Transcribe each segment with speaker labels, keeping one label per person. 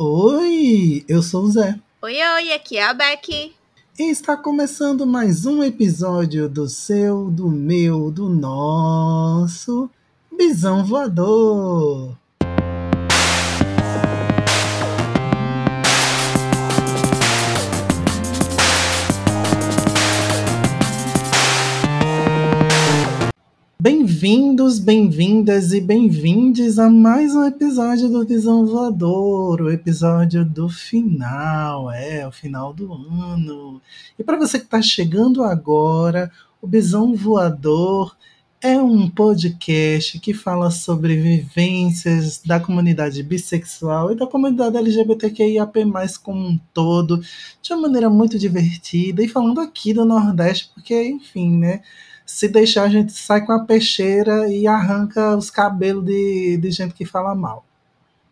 Speaker 1: Oi, eu sou o Zé.
Speaker 2: Oi, oi, aqui é a Becky.
Speaker 1: E está começando mais um episódio do seu, do meu, do nosso Bisão Voador. Bem-vindos, bem-vindas e bem-vindes a mais um episódio do Visão Voador, o episódio do final, é, o final do ano. E para você que está chegando agora, o Visão Voador é um podcast que fala sobre vivências da comunidade bissexual e da comunidade LGBTQIAP+, como um todo, de uma maneira muito divertida e falando aqui do Nordeste, porque, enfim, né, se deixar, a gente sai com a peixeira e arranca os cabelos de, de gente que fala mal.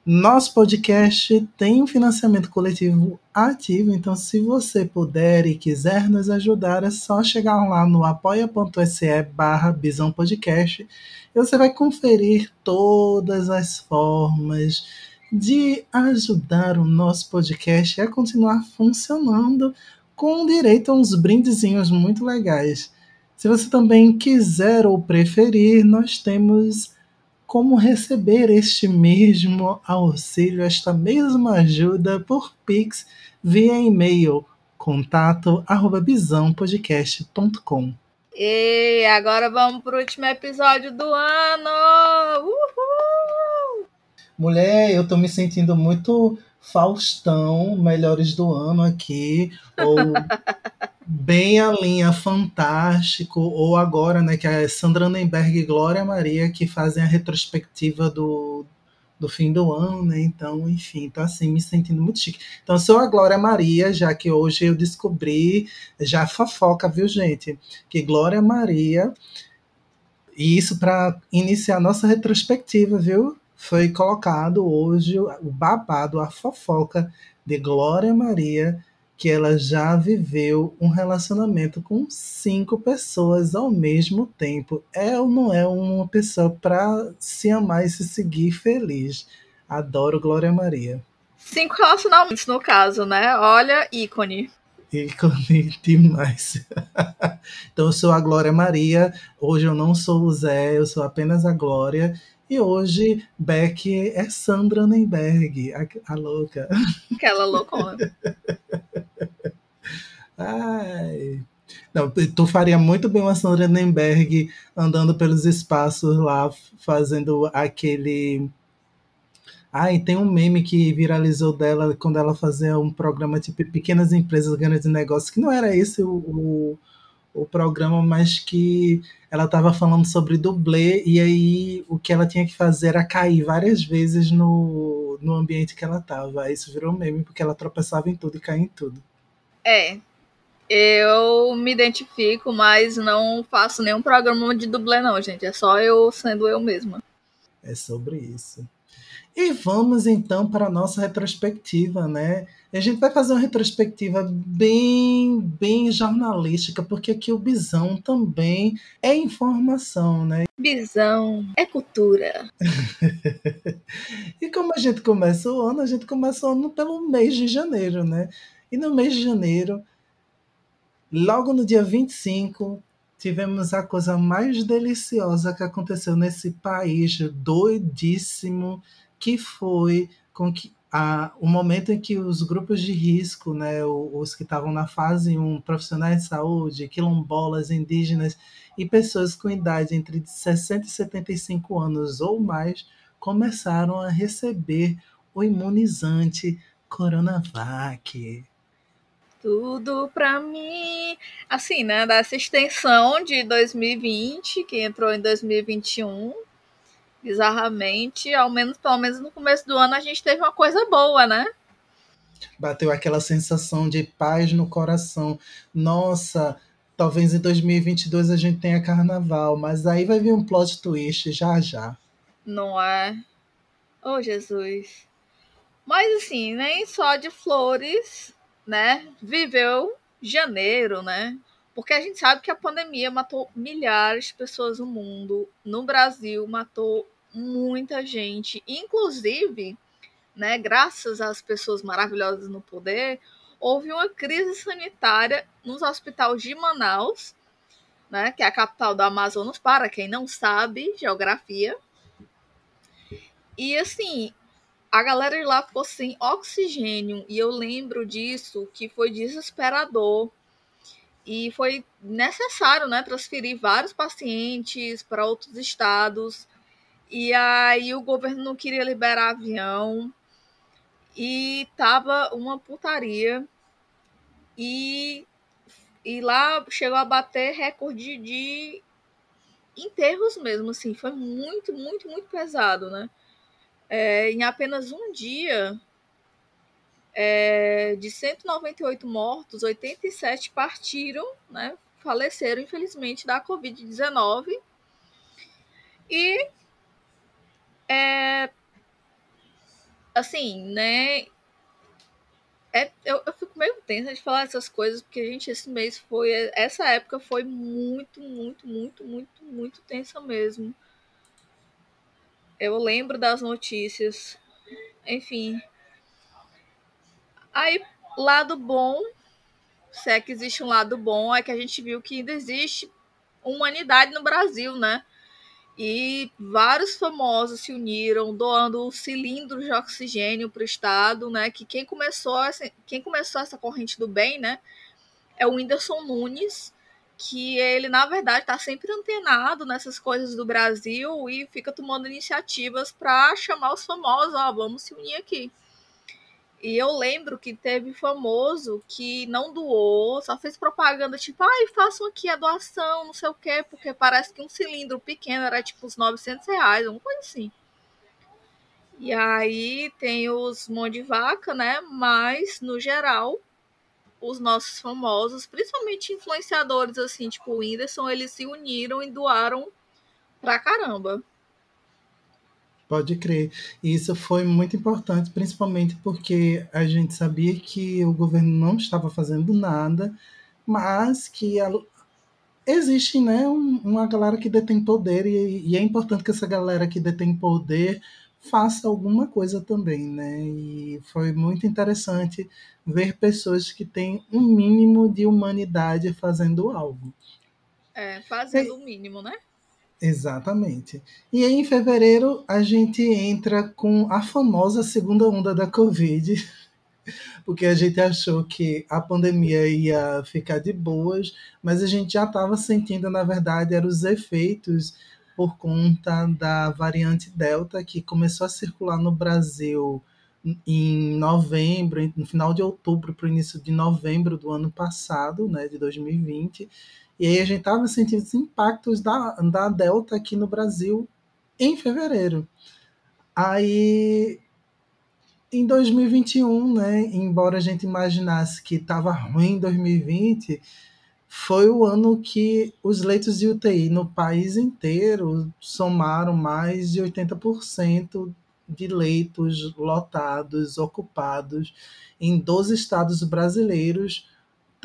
Speaker 1: Nosso podcast tem um financiamento coletivo ativo, então se você puder e quiser nos ajudar, é só chegar lá no apoia.se barra Bisão Podcast e você vai conferir todas as formas de ajudar o nosso podcast a continuar funcionando com direito a uns brindezinhos muito legais. Se você também quiser ou preferir, nós temos como receber este mesmo auxílio, esta mesma ajuda por Pix via e-mail contato arroba bisãopodcast.com.
Speaker 2: E agora vamos para o último episódio do ano! Uhul!
Speaker 1: Mulher, eu tô me sentindo muito Faustão, melhores do ano aqui, ou bem a linha Fantástico, ou agora, né, que é Sandra Nenberg e Glória Maria, que fazem a retrospectiva do, do fim do ano, né? Então, enfim, tá assim, me sentindo muito chique. Então, sou a Glória Maria, já que hoje eu descobri, já fofoca, viu, gente? Que Glória Maria, e isso para iniciar nossa retrospectiva, viu? Foi colocado hoje o babado, a fofoca de Glória Maria que ela já viveu um relacionamento com cinco pessoas ao mesmo tempo. É ou não é uma pessoa para se amar e se seguir feliz? Adoro Glória Maria.
Speaker 2: Cinco relacionamentos no caso, né? Olha, ícone.
Speaker 1: Ícone demais. então eu sou a Glória Maria. Hoje eu não sou o Zé, eu sou apenas a Glória. E hoje, Beck é Sandra Nemberg, a, a louca.
Speaker 2: Aquela loucona.
Speaker 1: Ai. Não, tu faria muito bem uma Sandra Nemberg andando pelos espaços lá, fazendo aquele. Ai, tem um meme que viralizou dela quando ela fazia um programa tipo Pequenas Empresas Grandes Negócios, que não era esse o, o, o programa, mas que ela estava falando sobre dublê, e aí o que ela tinha que fazer era cair várias vezes no, no ambiente que ela estava. Isso virou meme, porque ela tropeçava em tudo e caía em tudo.
Speaker 2: É, eu me identifico, mas não faço nenhum programa de dublê, não, gente. É só eu sendo eu mesma.
Speaker 1: É sobre isso. E vamos então para a nossa retrospectiva, né? A gente vai fazer uma retrospectiva bem, bem jornalística, porque aqui o Bisão também é informação, né?
Speaker 2: Bisão é cultura.
Speaker 1: e como a gente começa o ano, a gente começa o ano pelo mês de janeiro, né? E no mês de janeiro, logo no dia 25, tivemos a coisa mais deliciosa que aconteceu nesse país doidíssimo, que foi com que a, o momento em que os grupos de risco, né, os que estavam na fase 1, profissionais de saúde, quilombolas, indígenas e pessoas com idade entre 60 e 75 anos ou mais, começaram a receber o imunizante Coronavac.
Speaker 2: Tudo para mim. Assim, né, dessa extensão de 2020, que entrou em 2021, bizarramente, ao menos, pelo menos no começo do ano, a gente teve uma coisa boa, né?
Speaker 1: Bateu aquela sensação de paz no coração. Nossa, talvez em 2022 a gente tenha carnaval, mas aí vai vir um plot twist já já.
Speaker 2: Não é? Oh, Jesus. Mas assim, nem só de flores, né? Viveu janeiro, né? Porque a gente sabe que a pandemia matou milhares de pessoas no mundo. No Brasil, matou muita gente. Inclusive, né, graças às pessoas maravilhosas no poder, houve uma crise sanitária nos hospitais de Manaus, né, que é a capital do Amazonas, para quem não sabe geografia. E assim, a galera de lá ficou sem oxigênio, e eu lembro disso, que foi desesperador. E foi necessário, né, transferir vários pacientes para outros estados. E aí o governo não queria liberar avião e tava uma putaria. E, e lá chegou a bater recorde de enterros mesmo, assim. Foi muito, muito, muito pesado, né? É, em apenas um dia, é, de 198 mortos, 87 partiram, né? Faleceram, infelizmente, da Covid-19. E é, assim, né? É, eu, eu fico meio tensa de falar essas coisas, porque, gente, esse mês foi. Essa época foi muito, muito, muito, muito, muito tensa mesmo. Eu lembro das notícias. Enfim. Aí, lado bom, se é que existe um lado bom, é que a gente viu que ainda existe humanidade no Brasil, né? E vários famosos se uniram doando cilindros de oxigênio para o Estado, né? Que quem começou, essa, quem começou essa corrente do bem, né? É o Whindersson Nunes, que ele, na verdade, está sempre antenado nessas coisas do Brasil e fica tomando iniciativas para chamar os famosos, ó, vamos se unir aqui. E eu lembro que teve famoso que não doou, só fez propaganda tipo, ai, façam aqui a doação, não sei o quê, porque parece que um cilindro pequeno era tipo uns 900 reais, uma coisa assim. E aí tem os mão de vaca, né? Mas, no geral, os nossos famosos, principalmente influenciadores assim, tipo o Whindersson, eles se uniram e doaram pra caramba.
Speaker 1: Pode crer. E isso foi muito importante, principalmente porque a gente sabia que o governo não estava fazendo nada, mas que a, existe né, um, uma galera que detém poder, e, e, é importante que essa galera que detém poder faça alguma coisa também, né? E foi muito interessante ver pessoas que têm um mínimo de humanidade fazendo algo.
Speaker 2: É, fazendo o mínimo, né?
Speaker 1: Exatamente. E aí, em fevereiro, a gente entra com a famosa segunda onda da Covid, porque a gente achou que a pandemia ia ficar de boas, mas a gente já estava sentindo, na verdade, eram os efeitos por conta da variante Delta, que começou a circular no Brasil em novembro, no final de outubro para o início de novembro do ano passado, né, de 2020 e aí a gente estava sentindo os impactos da, da Delta aqui no Brasil em fevereiro. Aí, em 2021, né, embora a gente imaginasse que estava ruim em 2020, foi o ano que os leitos de UTI no país inteiro somaram mais de 80% de leitos lotados, ocupados em 12 estados brasileiros,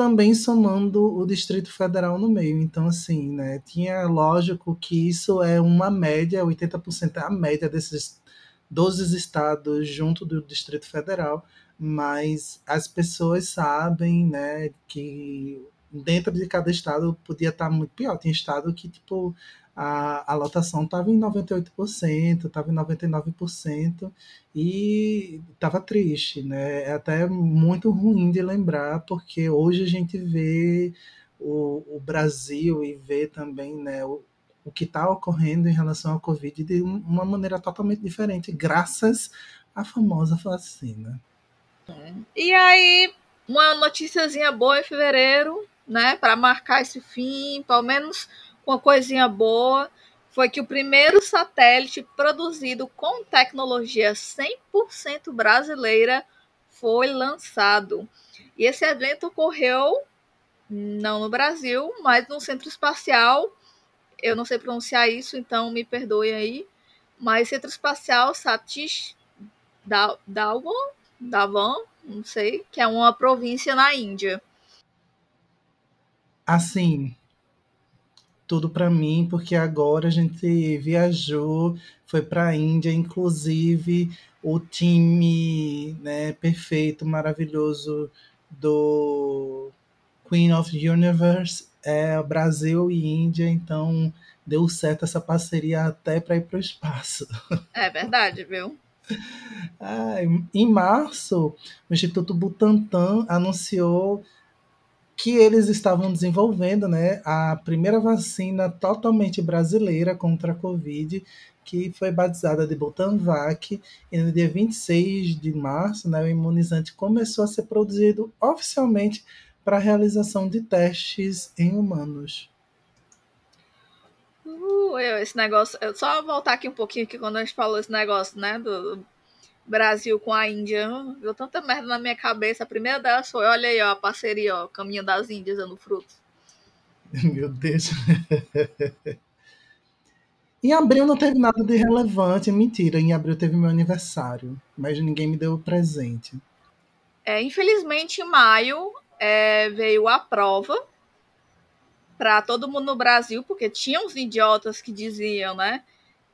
Speaker 1: também somando o Distrito Federal no meio. Então, assim, né, tinha lógico que isso é uma média, 80% é a média desses 12 estados junto do Distrito Federal, mas as pessoas sabem, né, que dentro de cada estado podia estar muito pior. Tem estado que, tipo, a, a lotação estava em 98%, estava em 99% e estava triste, né? É até muito ruim de lembrar, porque hoje a gente vê o, o Brasil e vê também né, o, o que está ocorrendo em relação à Covid de uma maneira totalmente diferente, graças à famosa vacina.
Speaker 2: E aí, uma noticiazinha boa em fevereiro, né, para marcar esse fim, pelo menos uma coisinha boa foi que o primeiro satélite produzido com tecnologia 100% brasileira foi lançado. E esse evento ocorreu não no Brasil, mas no Centro Espacial. Eu não sei pronunciar isso, então me perdoe aí. Mas Centro Espacial Satish Dhawan, Dhawan, não sei, que é uma província na Índia.
Speaker 1: Assim, tudo para mim, porque agora a gente viajou, foi para a Índia, inclusive o time né, perfeito, maravilhoso do Queen of Universe é Brasil e Índia, então deu certo essa parceria até para ir para o espaço.
Speaker 2: É verdade, viu?
Speaker 1: Ah, em março, o Instituto Butantan anunciou que eles estavam desenvolvendo né, a primeira vacina totalmente brasileira contra a Covid, que foi batizada de Butanvac, e no dia 26 de março, né, o imunizante começou a ser produzido oficialmente para a realização de testes em humanos.
Speaker 2: Uh, esse negócio, eu só voltar aqui um pouquinho que quando a gente falou esse negócio, né, do Brasil com a Índia, deu tanta merda na minha cabeça. A primeira delas foi, olha aí, ó, a parceria, ó, Caminho das Índias dando frutos.
Speaker 1: Meu Deus. Em abril não teve nada de relevante. Mentira, em abril teve meu aniversário, mas ninguém me deu presente.
Speaker 2: É, infelizmente, em maio é, veio a prova para todo mundo no Brasil, porque tinha uns idiotas que diziam, né,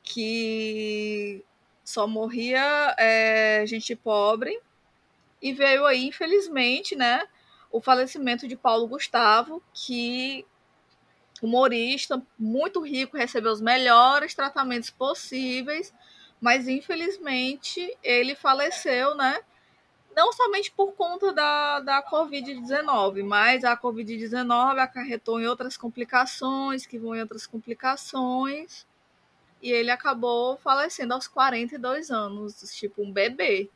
Speaker 2: que só morria é, gente pobre. E veio aí, infelizmente, né, o falecimento de Paulo Gustavo, que humorista, muito rico, recebeu os melhores tratamentos possíveis, mas infelizmente ele faleceu, né? Não somente por conta da, da Covid-19, mas a Covid-19 acarretou em outras complicações, que vão em outras complicações, e ele acabou falecendo aos 42 anos, tipo um bebê.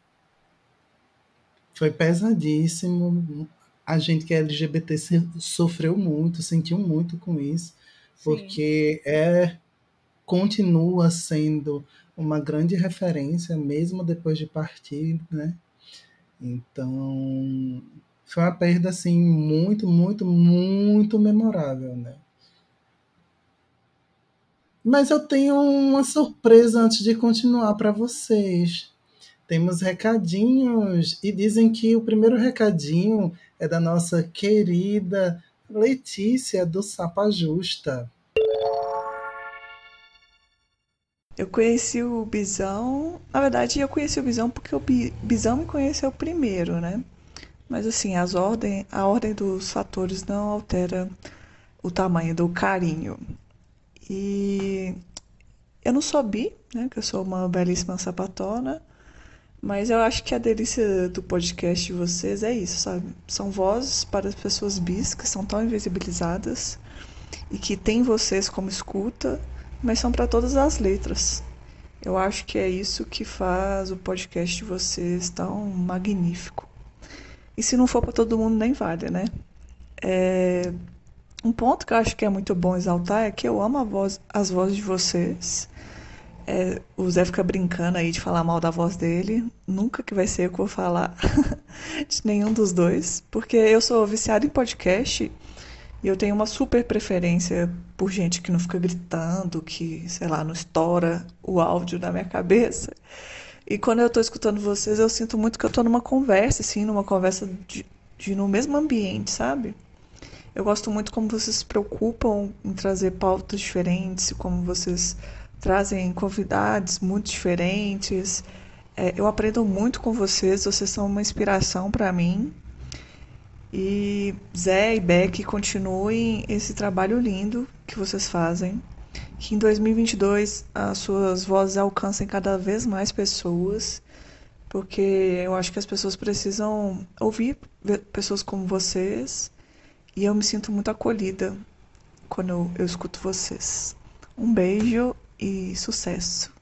Speaker 1: Foi pesadíssimo, a gente que é LGBT sofreu muito, sentiu muito com isso, Sim. porque é continua sendo uma grande referência mesmo depois de partir, né? Então, foi uma perda assim muito, muito, muito memorável, né? Mas eu tenho uma surpresa antes de continuar para vocês. Temos recadinhos e dizem que o primeiro recadinho é da nossa querida Letícia do Sapa Justa.
Speaker 3: Eu conheci o Bisão. Na verdade, eu conheci o Bisão porque o Bisão me conheceu primeiro, né? Mas assim, as ordem, a ordem dos fatores não altera o tamanho do carinho. E eu não sou bi, né? Que eu sou uma belíssima sapatona. Mas eu acho que a delícia do podcast de vocês é isso, sabe? São vozes para as pessoas bis que são tão invisibilizadas e que têm vocês como escuta, mas são para todas as letras. Eu acho que é isso que faz o podcast de vocês tão magnífico. E se não for para todo mundo, nem vale, né? É... Um ponto que eu acho que é muito bom exaltar é que eu amo voz, as vozes de vocês. É, o Zé fica brincando aí de falar mal da voz dele. Nunca que vai ser eu que vou falar de nenhum dos dois. Porque eu sou viciada em podcast e eu tenho uma super preferência por gente que não fica gritando, que, sei lá, não estoura o áudio da minha cabeça. E quando eu estou escutando vocês, eu sinto muito que eu estou numa conversa, assim, numa conversa de, de no mesmo ambiente, sabe? Eu gosto muito como vocês se preocupam em trazer pautas diferentes, como vocês trazem convidados muito diferentes. É, eu aprendo muito com vocês, vocês são uma inspiração para mim. E Zé e Beck, continuem esse trabalho lindo que vocês fazem. Que em 2022 as suas vozes alcancem cada vez mais pessoas, porque eu acho que as pessoas precisam ouvir pessoas como vocês. E eu me sinto muito acolhida quando eu, eu escuto vocês. Um beijo e sucesso.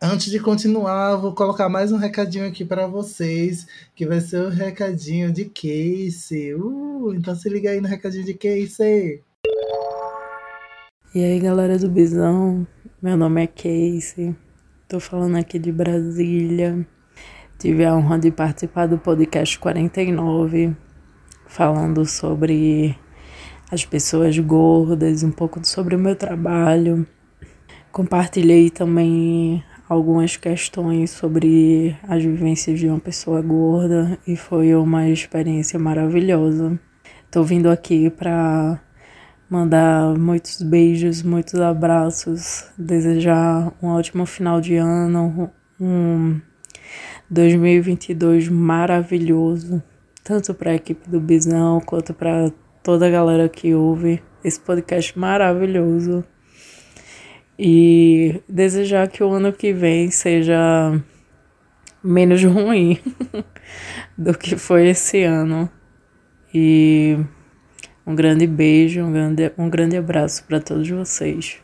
Speaker 1: Antes de continuar, vou colocar mais um recadinho aqui para vocês, que vai ser o recadinho de Casey. Uh, então se liga aí no recadinho de Casey.
Speaker 4: E aí, galera do Bisão, meu nome é Casey. Tô falando aqui de Brasília. Tive a honra de participar do podcast 49, falando sobre as pessoas gordas, um pouco sobre o meu trabalho. Compartilhei também algumas questões sobre as vivências de uma pessoa gorda e foi uma experiência maravilhosa. Tô vindo aqui para mandar muitos beijos, muitos abraços, desejar um ótimo final de ano, um 2022 maravilhoso, tanto para a equipe do Bisão quanto para toda a galera que ouve esse podcast maravilhoso. E desejar que o ano que vem seja menos ruim do que foi esse ano. E um grande beijo, um grande, um grande abraço para todos vocês.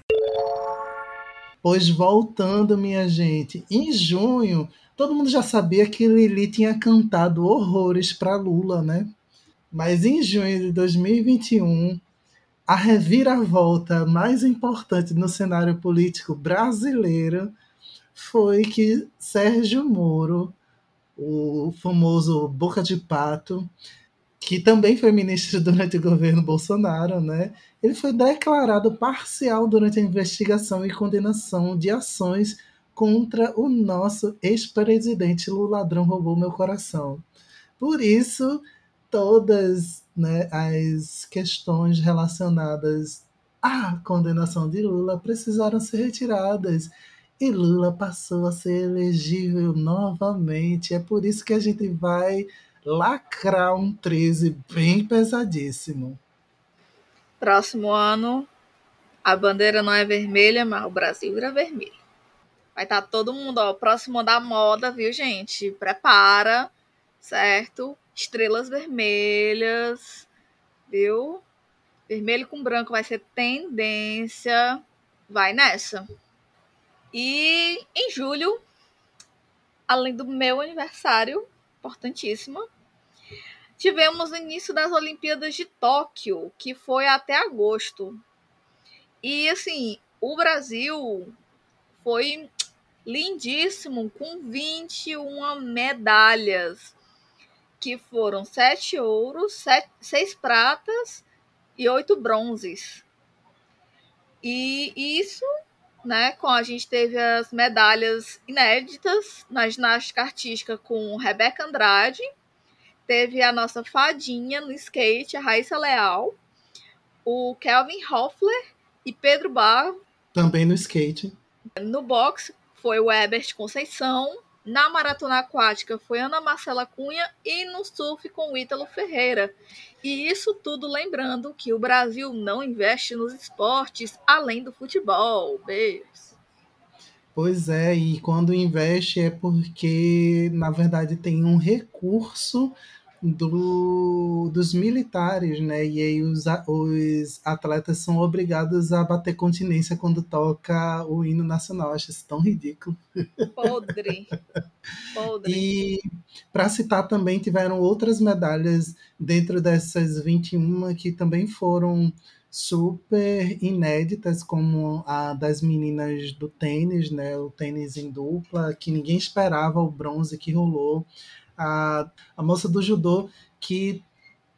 Speaker 1: Pois voltando, minha gente, em junho, todo mundo já sabia que Lili tinha cantado horrores para Lula, né? Mas em junho de 2021, a reviravolta mais importante no cenário político brasileiro foi que Sérgio Moro, o famoso Boca de Pato, que também foi ministro durante o governo Bolsonaro, né? Ele foi declarado parcial durante a investigação e condenação de ações contra o nosso ex-presidente Lula ladrão roubou meu coração. Por isso, todas né, as questões relacionadas à condenação de Lula precisaram ser retiradas. E Lula passou a ser elegível novamente. É por isso que a gente vai lacrar um 13 bem pesadíssimo.
Speaker 2: Próximo ano, a bandeira não é vermelha, mas o Brasil vira vermelho. Vai estar tá todo mundo, ó, próximo da moda, viu, gente? Prepara, certo? Estrelas vermelhas, viu? Vermelho com branco vai ser tendência. Vai nessa. E em julho, além do meu aniversário, importantíssimo, Tivemos o início das Olimpíadas de Tóquio, que foi até agosto. E assim, o Brasil foi lindíssimo, com 21 medalhas, que foram sete ouros, sete, seis pratas e oito bronzes. E isso, né, com a gente teve as medalhas inéditas na ginástica artística com Rebeca Andrade, teve a nossa fadinha no skate, a Raíssa Leal, o Kelvin Hoffler e Pedro Barro.
Speaker 1: Também no skate.
Speaker 2: No boxe foi o Ebert Conceição. Na maratona aquática foi Ana Marcela Cunha e no surf com o Ítalo Ferreira. E isso tudo lembrando que o Brasil não investe nos esportes além do futebol. Beijos.
Speaker 1: Pois é, e quando investe é porque, na verdade, tem um recurso do, dos militares, né? E aí os, os atletas são obrigados a bater continência quando toca o hino nacional. Acho isso tão ridículo.
Speaker 2: Podre. Podre.
Speaker 1: E para citar também, tiveram outras medalhas dentro dessas 21 que também foram super inéditas, como a das meninas do tênis, né? O tênis em dupla, que ninguém esperava o bronze que rolou a, a moça do judô que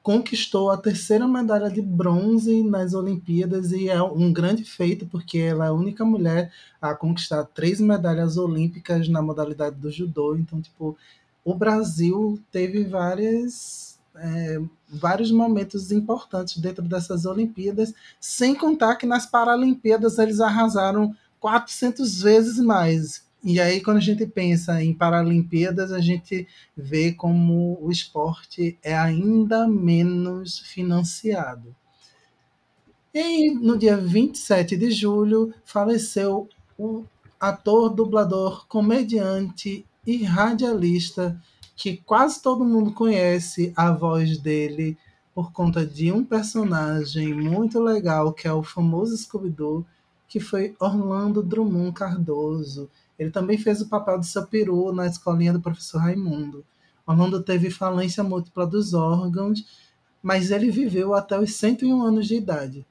Speaker 1: conquistou a terceira medalha de bronze nas Olimpíadas e é um grande feito porque ela é a única mulher a conquistar três medalhas olímpicas na modalidade do judô. Então, tipo, o Brasil teve várias é, vários momentos importantes dentro dessas Olimpíadas, sem contar que nas Paralimpíadas eles arrasaram 400 vezes mais. E aí, quando a gente pensa em Paralimpíadas, a gente vê como o esporte é ainda menos financiado. E no dia 27 de julho, faleceu o ator, dublador, comediante e radialista que quase todo mundo conhece a voz dele por conta de um personagem muito legal que é o famoso Scooby-Doo, que foi Orlando Drummond Cardoso. Ele também fez o papel do seu peru na escolinha do professor Raimundo. Orlando teve falência múltipla dos órgãos, mas ele viveu até os 101 anos de idade.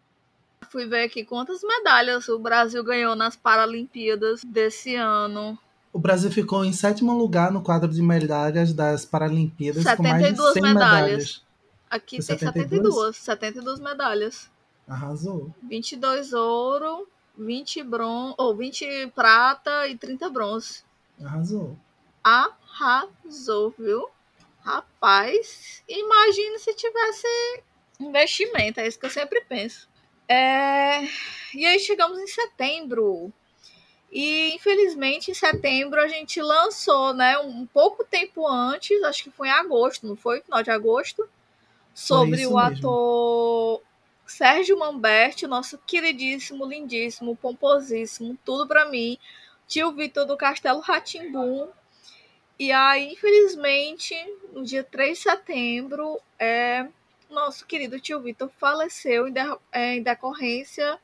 Speaker 2: Fui ver aqui quantas medalhas o Brasil ganhou nas Paralimpíadas desse ano.
Speaker 1: O Brasil ficou em sétimo lugar no quadro de medalhas das Paralimpíadas
Speaker 2: 72
Speaker 1: com mais de 100 medalhas.
Speaker 2: medalhas. Aqui Foi tem 72? 72, 72 medalhas.
Speaker 1: Arrasou.
Speaker 2: 22 ouro, 20 bron... ou 20 prata e 30 bronze.
Speaker 1: Arrasou.
Speaker 2: Arrasou, viu? Rapaz, imagine se tivesse investimento, é isso que eu sempre penso. É... E aí chegamos em setembro. E infelizmente em setembro a gente lançou, né, um pouco tempo antes, acho que foi em agosto, não foi? Final de agosto, sobre o mesmo. Sérgio Mamberti, nosso queridíssimo, lindíssimo, pomposíssimo, tudo para mim, tio Vitor do Castelo Ratimbum. E aí, infelizmente, no dia 3 de setembro, é, nosso querido tio Vitor faleceu em, de, é, em decorrência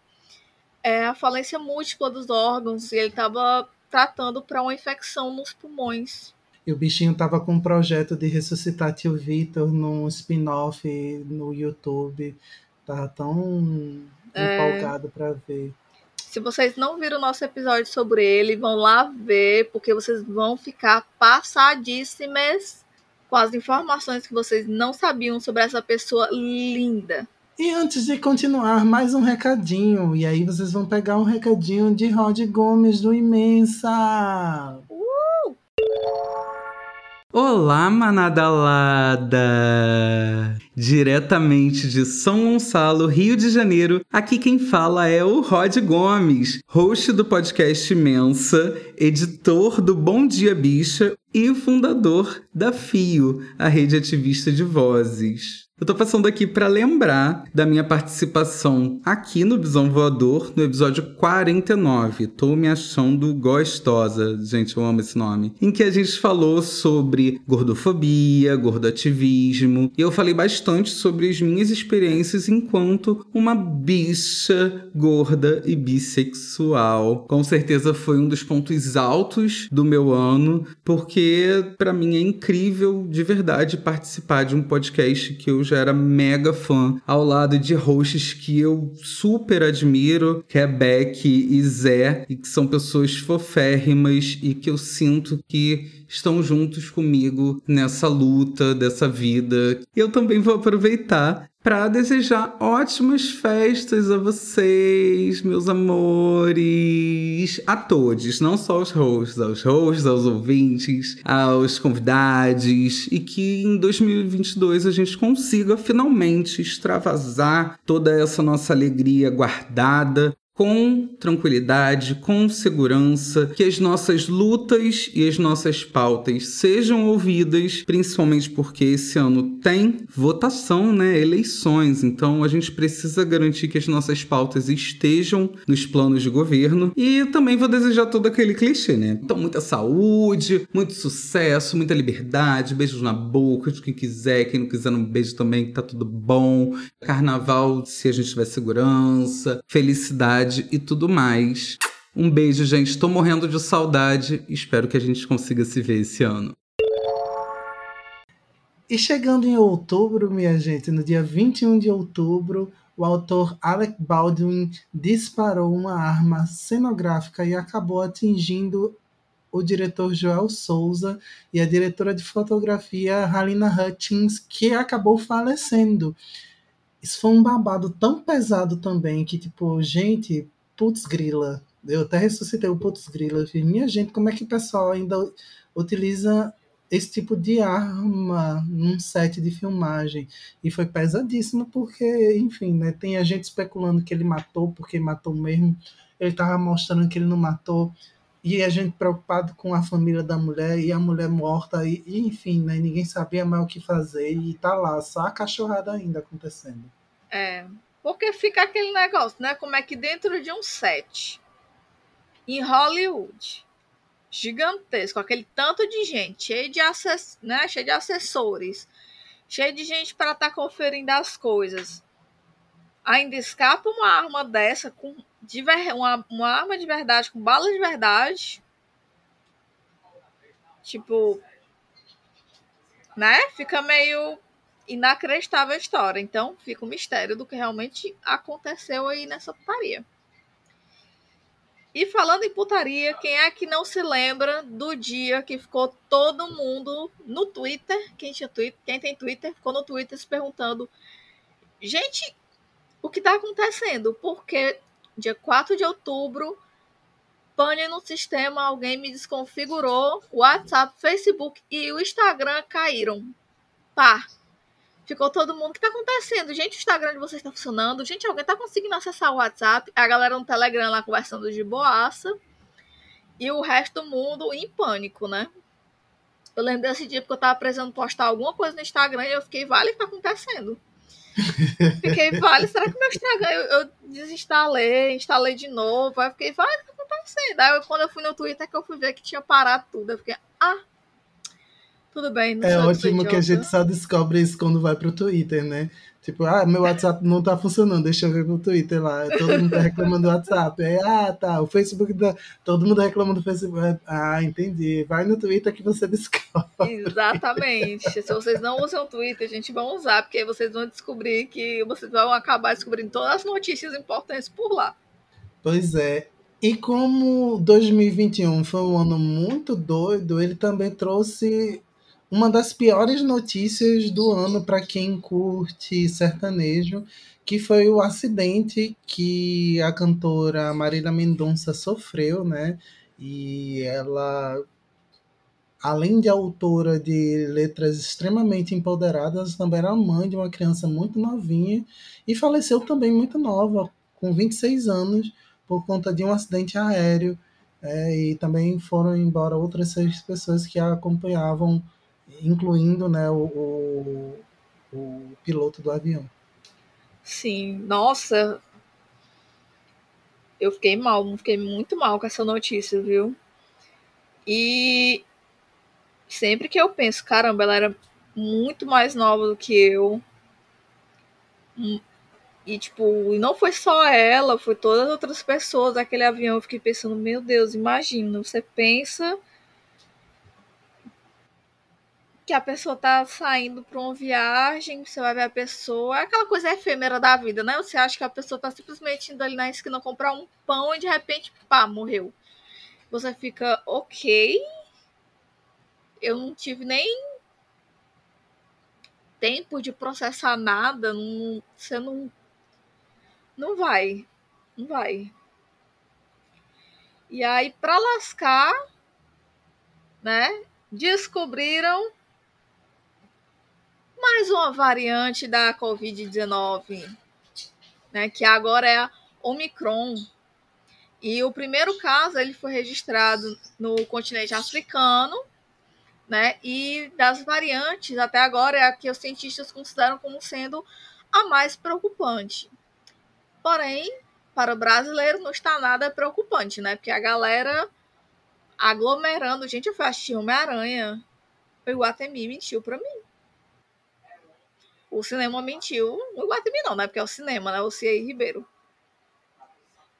Speaker 2: é, a falência múltipla dos órgãos e ele estava tratando para uma infecção nos pulmões.
Speaker 1: E o bichinho tava com um projeto de ressuscitar tio Vitor num spin-off no YouTube. Tava tão é... empolgado para ver.
Speaker 2: Se vocês não viram o nosso episódio sobre ele, vão lá ver, porque vocês vão ficar passadíssimas com as informações que vocês não sabiam sobre essa pessoa linda.
Speaker 1: E antes de continuar, mais um recadinho. E aí vocês vão pegar um recadinho de Rod Gomes do Imensa. Uh!
Speaker 5: Olá, manada lada! Diretamente de São Gonçalo, Rio de Janeiro, aqui quem fala é o Rod Gomes, host do podcast Imensa, editor do Bom Dia Bicha e fundador da FIO, a rede ativista de vozes. Eu tô passando aqui para lembrar da minha participação aqui no Bisão Voador, no episódio 49. Tô me achando gostosa, gente, eu amo esse nome. Em que a gente falou sobre gordofobia, gordoativismo, e eu falei bastante sobre as minhas experiências enquanto uma bicha gorda e bissexual. Com certeza foi um dos pontos altos do meu ano, porque para mim é incrível de verdade participar de um podcast que eu já era mega fã, ao lado de hosts que eu super admiro, que é Beck e Zé, e que são pessoas foférrimas e que eu sinto que estão juntos comigo nessa luta dessa vida. Eu também vou aproveitar para desejar ótimas festas a vocês, meus amores, a todos, não só aos hosts, aos hosts, aos ouvintes, aos convidados, e que em 2022 a gente consiga finalmente extravasar toda essa nossa alegria guardada com tranquilidade, com segurança, que as nossas lutas e as nossas pautas sejam ouvidas, principalmente porque esse ano tem votação, né, eleições, então a gente precisa garantir que as nossas pautas estejam nos planos de governo e também vou desejar todo aquele clichê, né? Então muita saúde, muito sucesso, muita liberdade, beijos na boca de quem quiser, quem não quiser um beijo também, que tá tudo bom. Carnaval, se a gente tiver segurança, felicidade e tudo mais. Um beijo, gente. Estou morrendo de saudade. Espero que a gente consiga se ver esse ano.
Speaker 1: E chegando em outubro, minha gente, no dia 21 de outubro, o autor Alec Baldwin disparou uma arma cenográfica e acabou atingindo o diretor Joel Souza e a diretora de fotografia Halina Hutchins, que acabou falecendo. Isso foi um babado tão pesado também que, tipo, gente, putz grila. Eu até ressuscitei o putz grila. Eu minha gente, como é que o pessoal ainda utiliza esse tipo de arma num set de filmagem? E foi pesadíssimo porque, enfim, né, tem a gente especulando que ele matou porque matou mesmo. Ele tava mostrando que ele não matou e a gente preocupado com a família da mulher e a mulher morta, e, e, enfim, né? Ninguém sabia mais o que fazer e tá lá, só a cachorrada ainda acontecendo.
Speaker 2: É, porque fica aquele negócio, né? Como é que dentro de um set em Hollywood gigantesco, aquele tanto de gente, cheio de, assess né? cheio de assessores, cheio de gente para estar tá conferindo as coisas. Ainda escapa uma arma dessa com de ver, uma, uma arma de verdade, com bala de verdade. Tipo. Né? Fica meio inacreditável a história. Então fica o um mistério do que realmente aconteceu aí nessa putaria. E falando em putaria, quem é que não se lembra do dia que ficou todo mundo no Twitter? Quem tinha Twitter, quem tem Twitter, ficou no Twitter se perguntando: gente, o que está acontecendo? Porque dia 4 de outubro, pane no sistema, alguém me desconfigurou, o WhatsApp, Facebook e o Instagram caíram. Pá. Ficou todo mundo. O que tá acontecendo? Gente, o Instagram de vocês tá funcionando. Gente, alguém tá conseguindo acessar o WhatsApp. A galera no Telegram lá conversando de boaça. e o resto do mundo em pânico, né? Eu lembro desse dia porque eu tava precisando postar alguma coisa no Instagram e eu fiquei, vale, o que tá acontecendo? Fiquei, vale, será que meu Instagram eu, eu desinstalei, instalei de novo? Aí fiquei, vale, o que tá acontecendo? Aí eu, quando eu fui no Twitter que eu fui ver que tinha parado tudo, eu fiquei, ah, tudo bem.
Speaker 1: é ótimo que a gente só descobre isso quando vai pro Twitter, né? Tipo, ah, meu WhatsApp não tá funcionando, deixa eu ver pro Twitter lá. Todo mundo tá reclamando do WhatsApp. Aí, ah, tá, o Facebook, tá... todo mundo reclama do Facebook. Ah, entendi. Vai no Twitter que você descobre.
Speaker 2: Exatamente. Se vocês não usam o Twitter, a gente vai usar, porque aí vocês vão descobrir que vocês vão acabar descobrindo todas as notícias importantes por lá.
Speaker 1: Pois é. E como 2021 foi um ano muito doido, ele também trouxe uma das piores notícias do ano para quem curte sertanejo, que foi o acidente que a cantora Marília Mendonça sofreu, né? E ela, além de autora de letras extremamente empoderadas, também era mãe de uma criança muito novinha e faleceu também muito nova, com 26 anos, por conta de um acidente aéreo. É, e também foram embora outras seis pessoas que a acompanhavam incluindo né, o, o, o piloto do avião.
Speaker 2: Sim, nossa, eu fiquei mal, fiquei muito mal com essa notícia, viu? E sempre que eu penso, caramba, ela era muito mais nova do que eu. Hum, e, tipo, não foi só ela, foi todas as outras pessoas daquele avião. Eu fiquei pensando, meu Deus, imagina, você pensa que a pessoa tá saindo para uma viagem, você vai ver a pessoa, é aquela coisa efêmera da vida, né? Você acha que a pessoa tá simplesmente indo ali na esquina comprar um pão e de repente, pá, morreu. Você fica, ok. Eu não tive nem tempo de processar nada, não, você não. Não vai. Não vai. E aí, para lascar, né? Descobriram mais uma variante da Covid-19, né, que agora é a Omicron. E o primeiro caso ele foi registrado no continente africano, né? E das variantes até agora é a que os cientistas consideram como sendo a mais preocupante. Porém, para o brasileiro não está nada preocupante, né? Porque a galera aglomerando, gente, eu fui assistir Homem-Aranha. O Iguatemi mentiu para mim o cinema mentiu. No Guatemi não, né? Porque é o cinema, né? O Ciei Ribeiro.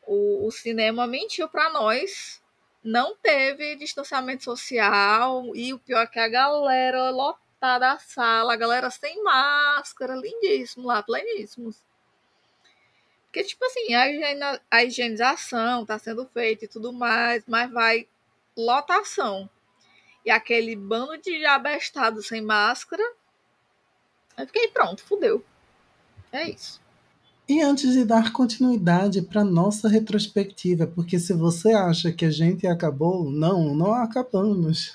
Speaker 2: O, o cinema mentiu para nós. Não teve distanciamento social. E o pior é que a galera lotada a sala, a galera sem máscara, lindíssimo lá, pleníssimos. Porque, tipo assim, a, a higienização tá sendo feita e tudo mais, mas vai lotação. E aquele bando de abestado sem máscara Aí fiquei pronto, fudeu. É isso.
Speaker 1: E antes de dar continuidade para nossa retrospectiva, porque se você acha que a gente acabou, não, não acabamos.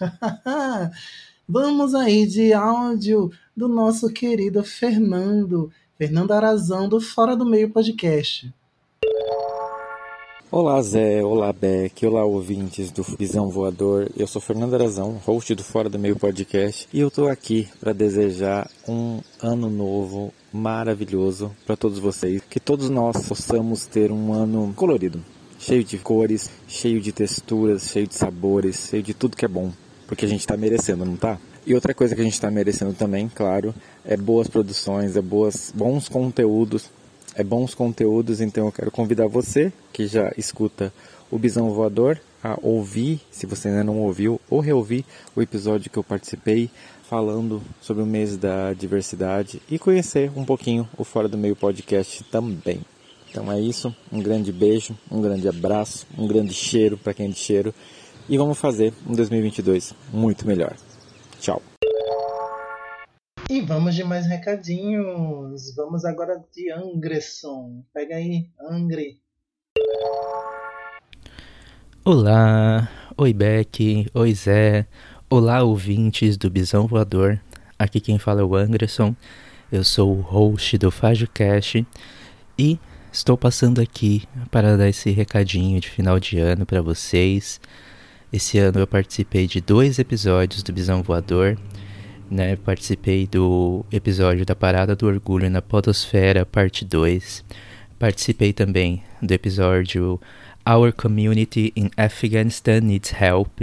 Speaker 1: Vamos aí de áudio do nosso querido Fernando, Fernando Arazão do Fora do Meio Podcast.
Speaker 6: Olá Zé, olá Beck, olá ouvintes do Visão Voador. Eu sou Fernando Arazão, host do Fora do Meio Podcast, e eu tô aqui para desejar um ano novo maravilhoso para todos vocês. Que todos nós possamos ter um ano colorido, cheio de cores, cheio de texturas, cheio de sabores, cheio de tudo que é bom, porque a gente tá merecendo, não tá? E outra coisa que a gente está merecendo também, claro, é boas produções, é boas, bons conteúdos é bons conteúdos, então eu quero convidar você que já escuta o Bisão Voador a ouvir, se você ainda não ouviu, ou reouvir o episódio que eu participei falando sobre o mês da diversidade e conhecer um pouquinho o Fora do Meio Podcast também. Então é isso, um grande beijo, um grande abraço, um grande cheiro para quem é de cheiro e vamos fazer um 2022 muito melhor. Tchau.
Speaker 1: E vamos de mais recadinhos. Vamos agora de Angresson. Pega aí, Angre.
Speaker 7: Olá, oi Beck, oi Zé, olá ouvintes do Bisão Voador. Aqui quem fala é o Angresson. Eu sou o host do FajoCast e estou passando aqui para dar esse recadinho de final de ano para vocês. Esse ano eu participei de dois episódios do Bisão Voador. Né? Participei do episódio da Parada do Orgulho na Podosfera, parte 2. Participei também do episódio Our Community in Afghanistan Needs Help.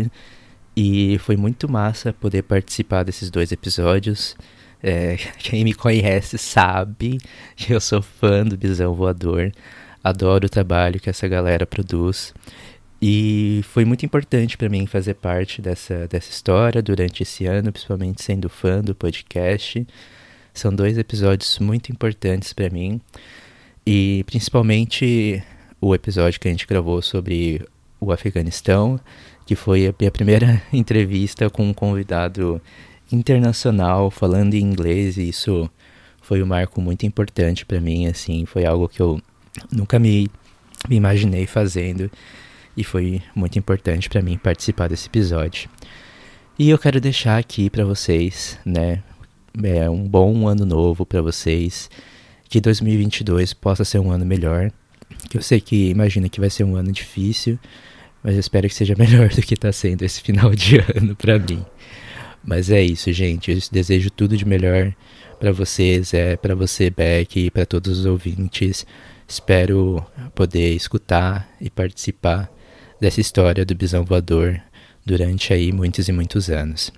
Speaker 7: E foi muito massa poder participar desses dois episódios. É, quem me conhece sabe que eu sou fã do Bisão Voador. Adoro o trabalho que essa galera produz. E foi muito importante para mim fazer parte dessa, dessa história durante esse ano, principalmente sendo fã do podcast. São dois episódios muito importantes para mim. E principalmente o episódio que a gente gravou sobre o Afeganistão, que foi a minha primeira entrevista com um convidado internacional falando em inglês, e isso foi um marco muito importante para mim, assim, foi algo que eu nunca me, me imaginei fazendo e foi muito importante para mim participar desse episódio. E eu quero deixar aqui para vocês, né, é um bom ano novo para vocês, que 2022 possa ser um ano melhor. Que eu sei que imagina que vai ser um ano difícil, mas eu espero que seja melhor do que está sendo esse final de ano para mim. Mas é isso, gente. Eu desejo tudo de melhor para vocês, é para você, Beck, e para todos os ouvintes. Espero poder escutar e participar dessa história do bisão voador durante aí muitos e muitos anos.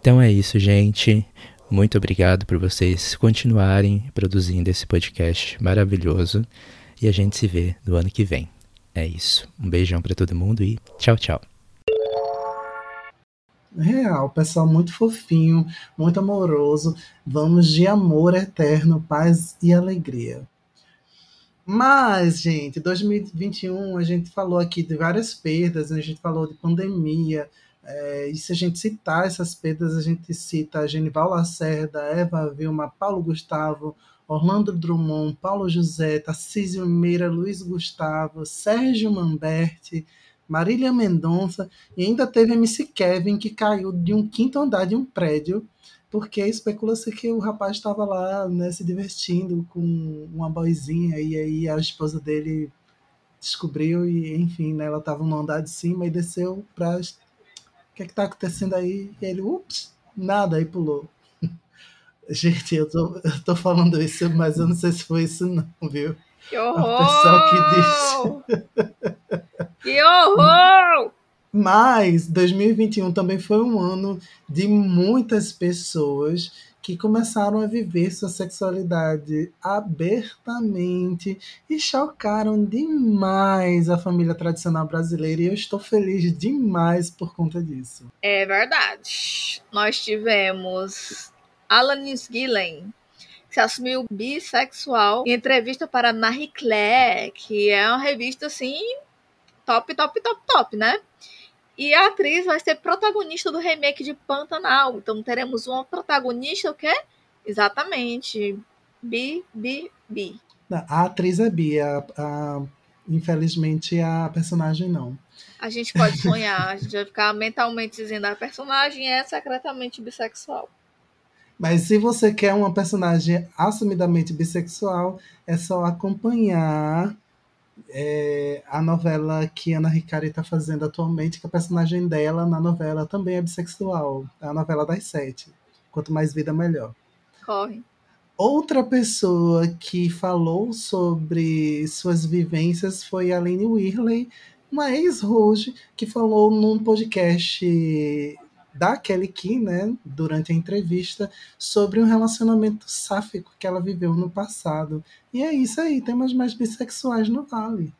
Speaker 7: Então é isso, gente. Muito obrigado por vocês continuarem produzindo esse podcast maravilhoso e a gente se vê no ano que vem. É isso. Um beijão para todo mundo e tchau, tchau.
Speaker 1: Real, pessoal muito fofinho, muito amoroso. Vamos de amor eterno, paz e alegria. Mas, gente, 2021 a gente falou aqui de várias perdas, a gente falou de pandemia. É, e se a gente citar essas perdas, a gente cita Genival Lacerda, Eva Vilma, Paulo Gustavo, Orlando Drummond, Paulo José, Tarcísio Meira, Luiz Gustavo, Sérgio Mamberti, Marília Mendonça, e ainda teve MC Kevin, que caiu de um quinto andar de um prédio porque especula-se que o rapaz estava lá né, se divertindo com uma boizinha e aí a esposa dele descobriu e enfim, né, ela estava no andar de cima e desceu para o que é que tá acontecendo aí? E ele, ups, nada, aí pulou. Gente, eu tô, eu tô falando isso, mas eu não sei se foi isso não, viu?
Speaker 2: Que horror! O pessoal que disse. Que horror!
Speaker 1: Mas 2021 também foi um ano de muitas pessoas que começaram a viver sua sexualidade abertamente e chocaram demais a família tradicional brasileira. E eu estou feliz demais por conta disso.
Speaker 2: É verdade. Nós tivemos Alanis Gillen, que se assumiu bissexual, em entrevista para Marie Claire, que é uma revista assim top, top, top, top, né? E a atriz vai ser protagonista do remake de Pantanal. Então teremos uma protagonista o quê? Exatamente. Bi, bi, bi.
Speaker 1: A atriz é bi, a, a, infelizmente a personagem não.
Speaker 2: A gente pode sonhar, a gente vai ficar mentalmente dizendo a personagem é secretamente bissexual.
Speaker 1: Mas se você quer uma personagem assumidamente bissexual, é só acompanhar é, a novela que Ana Ricari está fazendo atualmente, que a personagem dela na novela também é bissexual. É a novela das sete. Quanto mais vida, melhor.
Speaker 2: Corre.
Speaker 1: Outra pessoa que falou sobre suas vivências foi a Aline Whirley, uma ex-Rouge, que falou num podcast da Kelly Key, né, durante a entrevista, sobre um relacionamento sáfico que ela viveu no passado. E é isso aí, temos mais bissexuais no Vale.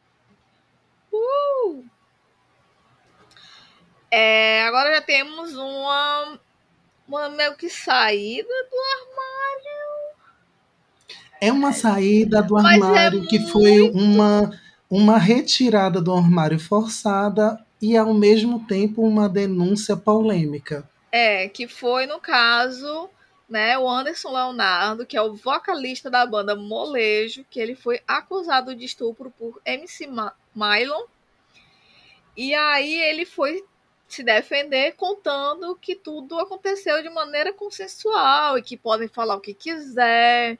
Speaker 2: Uh! É, agora já temos uma, uma meio que saída do armário.
Speaker 1: É uma saída do é armário é que muito... foi uma, uma retirada do armário forçada e ao mesmo tempo uma denúncia polêmica.
Speaker 2: É, que foi no caso, né, o Anderson Leonardo, que é o vocalista da banda Molejo, que ele foi acusado de estupro por MC Mylon. E aí ele foi se defender contando que tudo aconteceu de maneira consensual e que podem falar o que quiser,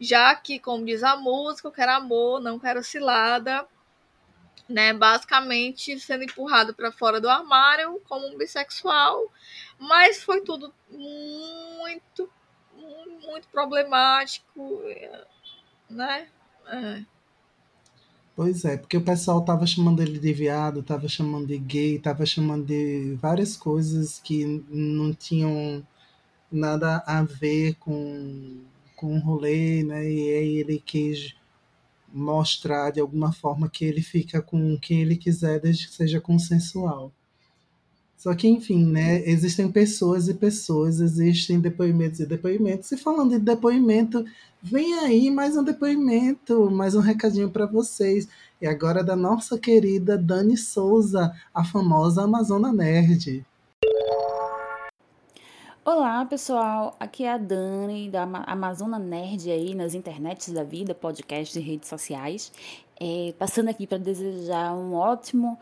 Speaker 2: já que, como diz a música, eu quero amor, não quero cilada. Né, basicamente sendo empurrado para fora do armário como um bissexual, mas foi tudo muito, muito problemático, né? É.
Speaker 1: Pois é, porque o pessoal tava chamando ele de viado, tava chamando de gay, tava chamando de várias coisas que não tinham nada a ver com, com o rolê, né? E aí ele quis mostrar de alguma forma que ele fica com quem ele quiser, desde que seja consensual. Só que, enfim, né? Existem pessoas e pessoas, existem depoimentos e depoimentos. E falando de depoimento, vem aí mais um depoimento, mais um recadinho para vocês. E agora da nossa querida Dani Souza, a famosa Amazona Nerd.
Speaker 8: Olá, pessoal. Aqui é a Dani da Amazona Nerd aí nas internets da vida, podcast e redes sociais. É, passando aqui para desejar um ótimo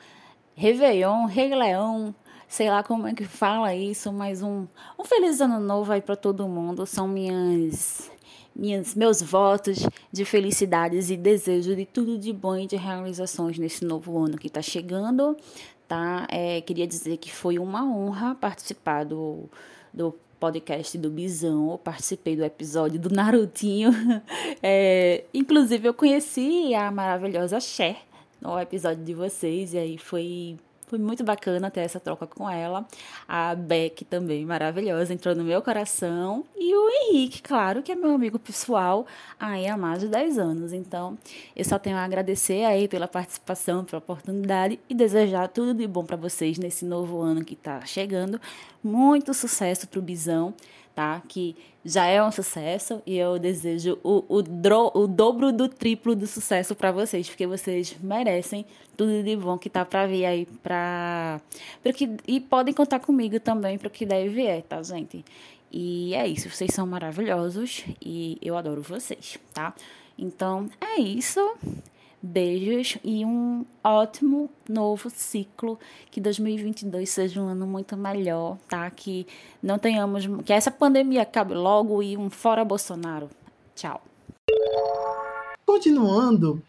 Speaker 8: Réveillon, Rei Leão, sei lá como é que fala isso, mas um, um feliz ano novo aí para todo mundo. São minhas, minhas meus votos de felicidades e desejo de tudo de bom e de realizações nesse novo ano que está chegando, tá? É, queria dizer que foi uma honra participar do do podcast do Bisão, eu participei do episódio do Narutinho. É, inclusive, eu conheci a maravilhosa Cher no episódio de vocês, e aí foi foi muito bacana ter essa troca com ela. A Beck também, maravilhosa, entrou no meu coração. E o Henrique, claro, que é meu amigo pessoal aí há mais de 10 anos. Então, eu só tenho a agradecer aí pela participação, pela oportunidade e desejar tudo de bom para vocês nesse novo ano que está chegando. Muito sucesso para o Bisão tá? Que já é um sucesso e eu desejo o, o, dro, o dobro do triplo do sucesso para vocês, porque vocês merecem tudo de bom que tá para vir aí para que e podem contar comigo também para o que deve vier, tá, gente? E é isso, vocês são maravilhosos e eu adoro vocês, tá? Então, é isso. Beijos e um ótimo novo ciclo. Que 2022 seja um ano muito melhor, tá? Que não tenhamos. Que essa pandemia acabe logo e um fora Bolsonaro. Tchau.
Speaker 1: Continuando,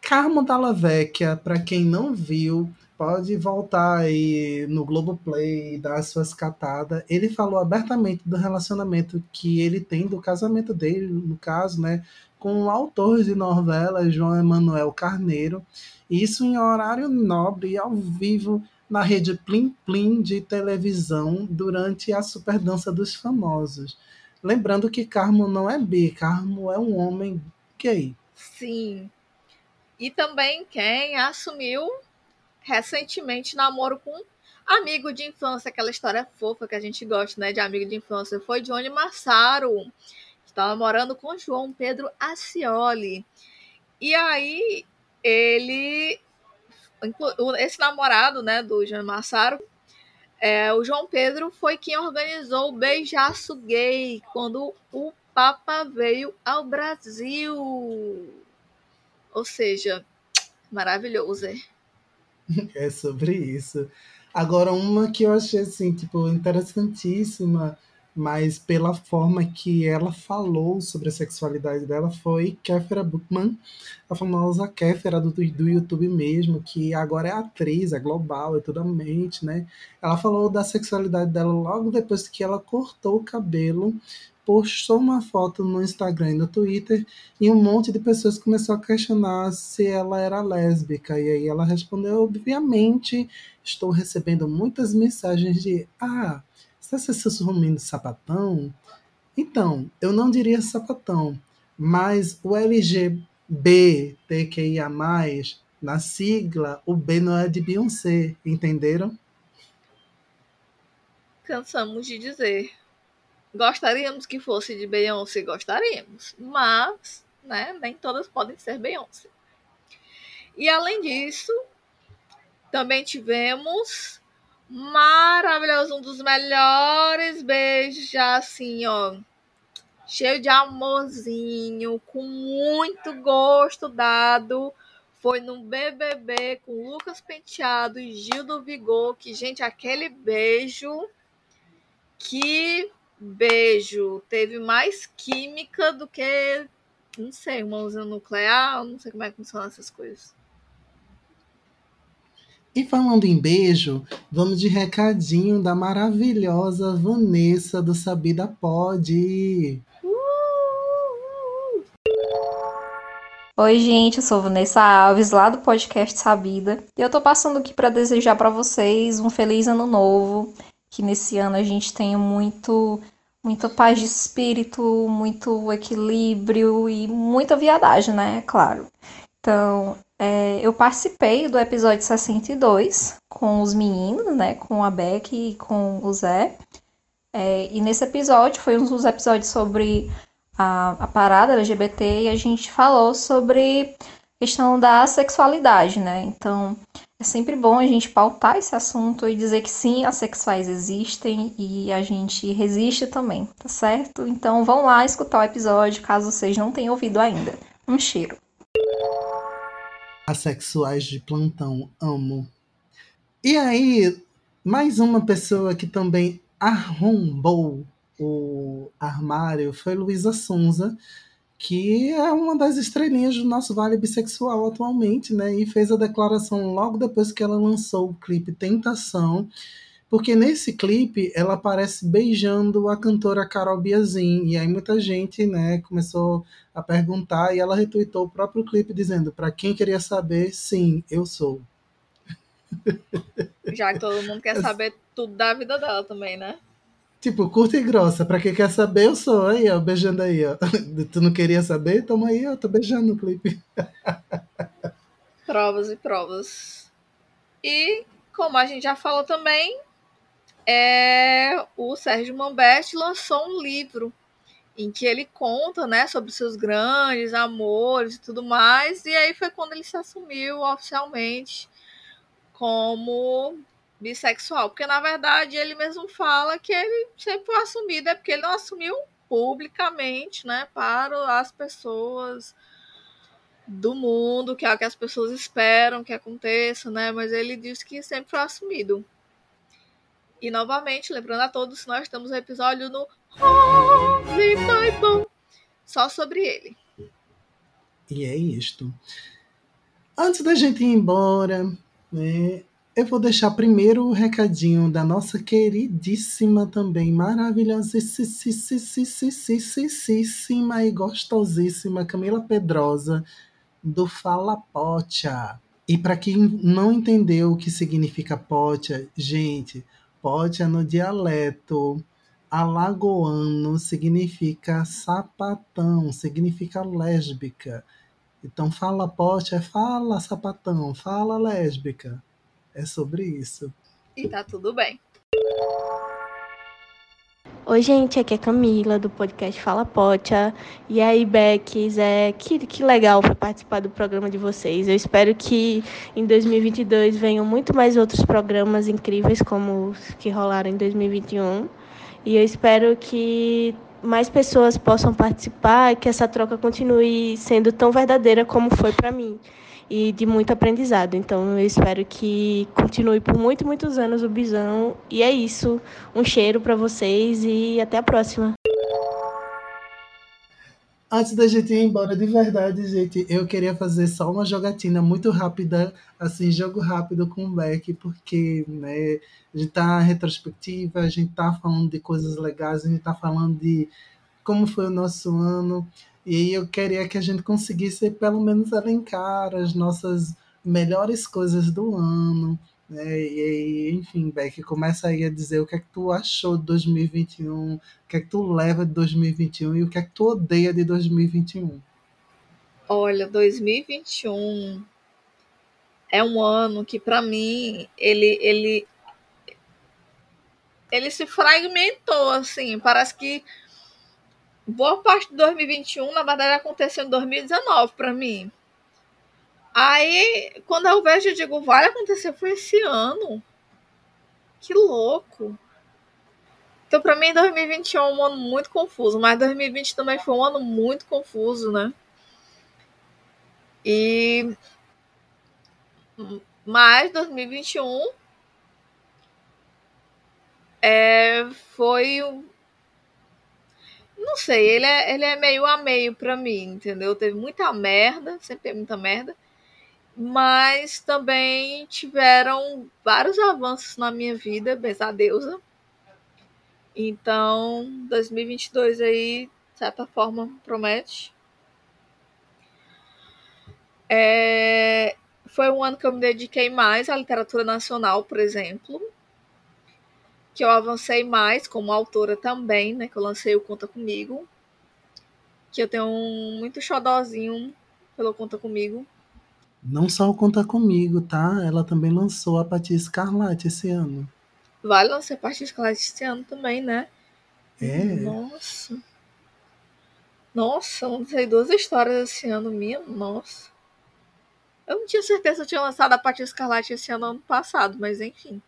Speaker 1: Carmo Dalla Vecchia, para quem não viu, pode voltar aí no Globoplay e dar suas catadas. Ele falou abertamente do relacionamento que ele tem, do casamento dele, no caso, né? Com o autor de novela João Emanuel Carneiro, isso em horário nobre e ao vivo na rede Plim Plim de televisão durante a Super Dança dos Famosos. Lembrando que Carmo não é bi, Carmo é um homem gay.
Speaker 2: Sim. E também quem assumiu recentemente namoro com amigo de infância, aquela história fofa que a gente gosta, né, de amigo de infância, foi Johnny Massaro estava morando com João Pedro Acioli. E aí ele esse namorado, né, do João Massaro, é, o João Pedro foi quem organizou o beijaço gay quando o Papa veio ao Brasil. Ou seja, maravilhoso? É
Speaker 1: sobre isso. Agora, uma que eu achei assim, tipo, interessantíssima mas pela forma que ela falou sobre a sexualidade dela foi Kéfera Bookman, a famosa Kéfera do, do YouTube mesmo, que agora é atriz, é global, é totalmente, né? Ela falou da sexualidade dela logo depois que ela cortou o cabelo, postou uma foto no Instagram e no Twitter, e um monte de pessoas começou a questionar se ela era lésbica, e aí ela respondeu, obviamente, estou recebendo muitas mensagens de ah, você está sussurrando sapatão? Então, eu não diria sapatão, mas o LGBTQIA+, na sigla, o B não é de Beyoncé, entenderam?
Speaker 2: Cansamos de dizer. Gostaríamos que fosse de Beyoncé, gostaríamos, mas né, nem todas podem ser Beyoncé. E além disso, também tivemos maravilhoso, um dos melhores beijos, já assim, ó, cheio de amorzinho, com muito gosto dado. Foi no BBB com Lucas Penteado e Gil do Vigor, que, gente, aquele beijo, que beijo, teve mais química do que, não sei, uma usina nuclear, não sei como é que funcionam essas coisas.
Speaker 1: E falando em beijo, vamos de recadinho da maravilhosa Vanessa do Sabida Pode.
Speaker 9: Oi, gente, eu sou Vanessa Alves, lá do podcast Sabida. E eu tô passando aqui para desejar para vocês um feliz ano novo, que nesse ano a gente tenha muito muita paz de espírito, muito equilíbrio e muita viadagem, né? Claro. Então, é, eu participei do episódio 62 com os meninos, né? Com a Beck e com o Zé. É, e nesse episódio foi um dos episódios sobre a, a parada LGBT e a gente falou sobre questão da sexualidade, né? Então é sempre bom a gente pautar esse assunto e dizer que sim, as sexuais existem e a gente resiste também, tá certo? Então vão lá escutar o episódio caso vocês não tenham ouvido ainda. Um cheiro.
Speaker 1: Assexuais de plantão, amo. E aí, mais uma pessoa que também arrombou o armário foi Luísa Sonza, que é uma das estrelinhas do nosso Vale Bissexual atualmente, né? E fez a declaração logo depois que ela lançou o clipe Tentação, porque nesse clipe ela aparece beijando a cantora Carol Biazin, e aí muita gente, né, começou a perguntar e ela retweetou o próprio clipe dizendo: para quem queria saber, sim, eu sou.
Speaker 2: Já que todo mundo quer saber tudo da vida dela também, né?
Speaker 1: Tipo, curta e grossa. Pra quem quer saber, eu sou aí, ó, beijando aí, ó. Tu não queria saber? Toma aí, ó, tô beijando no clipe.
Speaker 2: Provas e provas. E, como a gente já falou também, é, o Sérgio Mambete lançou um livro em que ele conta, né, sobre seus grandes amores e tudo mais. E aí foi quando ele se assumiu oficialmente como bissexual, porque na verdade ele mesmo fala que ele sempre foi assumido, é porque ele não assumiu publicamente, né, para as pessoas do mundo, que é o que as pessoas esperam que aconteça, né, mas ele diz que sempre foi assumido. E novamente, lembrando a todos, nós temos um episódio no Only Bible só sobre ele.
Speaker 1: E é isto. Antes da gente ir embora, né, eu vou deixar primeiro o recadinho da nossa queridíssima também, maravilhosíssima e gostosíssima Camila Pedrosa, do Fala Pocha. E para quem não entendeu o que significa pocha, gente, pocha no dialeto alagoano significa sapatão, significa lésbica. Então, fala pocha é fala sapatão, fala lésbica. É sobre isso.
Speaker 2: E tá tudo bem.
Speaker 10: Oi, gente, aqui é Camila, do podcast Fala Pocha. E aí, Beck, Zé, que, que legal foi participar do programa de vocês. Eu espero que em 2022 venham muito mais outros programas incríveis como os que rolaram em 2021. E eu espero que mais pessoas possam participar e que essa troca continue sendo tão verdadeira como foi para mim e de muito aprendizado. Então eu espero que continue por muitos, muitos anos o Bisão. E é isso. Um cheiro para vocês e até a próxima.
Speaker 1: Antes da gente ir embora, de verdade, gente, eu queria fazer só uma jogatina muito rápida, assim, jogo rápido com o Beck, porque né, a gente tá retrospectiva, a gente tá falando de coisas legais, a gente tá falando de como foi o nosso ano. E eu queria que a gente conseguisse pelo menos elencar as nossas melhores coisas do ano. Né? E enfim, Beck, começa aí a dizer o que é que tu achou de 2021, o que é que tu leva de 2021 e o que é que tu odeia de 2021.
Speaker 2: Olha, 2021 é um ano que para mim ele ele ele se fragmentou assim, parece que boa parte de 2021, na verdade, aconteceu em 2019 para mim. Aí, quando eu vejo, eu digo, vai acontecer, foi esse ano. Que louco. Então, para mim, 2021 é um ano muito confuso, mas 2020 também foi um ano muito confuso, né? E. Mas 2021 é, foi não sei, ele é, ele é meio a meio pra mim, entendeu? Teve muita merda, sempre teve muita merda. mas também tiveram vários avanços na minha vida, beijar a deusa. Então, 2022 aí, de certa forma, promete. É, foi um ano que eu me dediquei mais à literatura nacional, por exemplo. Que eu avancei mais como autora também, né? Que eu lancei o Conta Comigo. Que eu tenho um muito xodózinho pelo Conta Comigo.
Speaker 1: Não só o Conta Comigo, tá? Ela também lançou a Patia Escarlate esse ano.
Speaker 2: Vai lançar Patia Escarlate esse ano também, né?
Speaker 1: É.
Speaker 2: Nossa. Nossa, lancei duas histórias esse ano, minha nossa. Eu não tinha certeza que eu tinha lançado a Patia Escarlate esse ano, ano passado, mas enfim.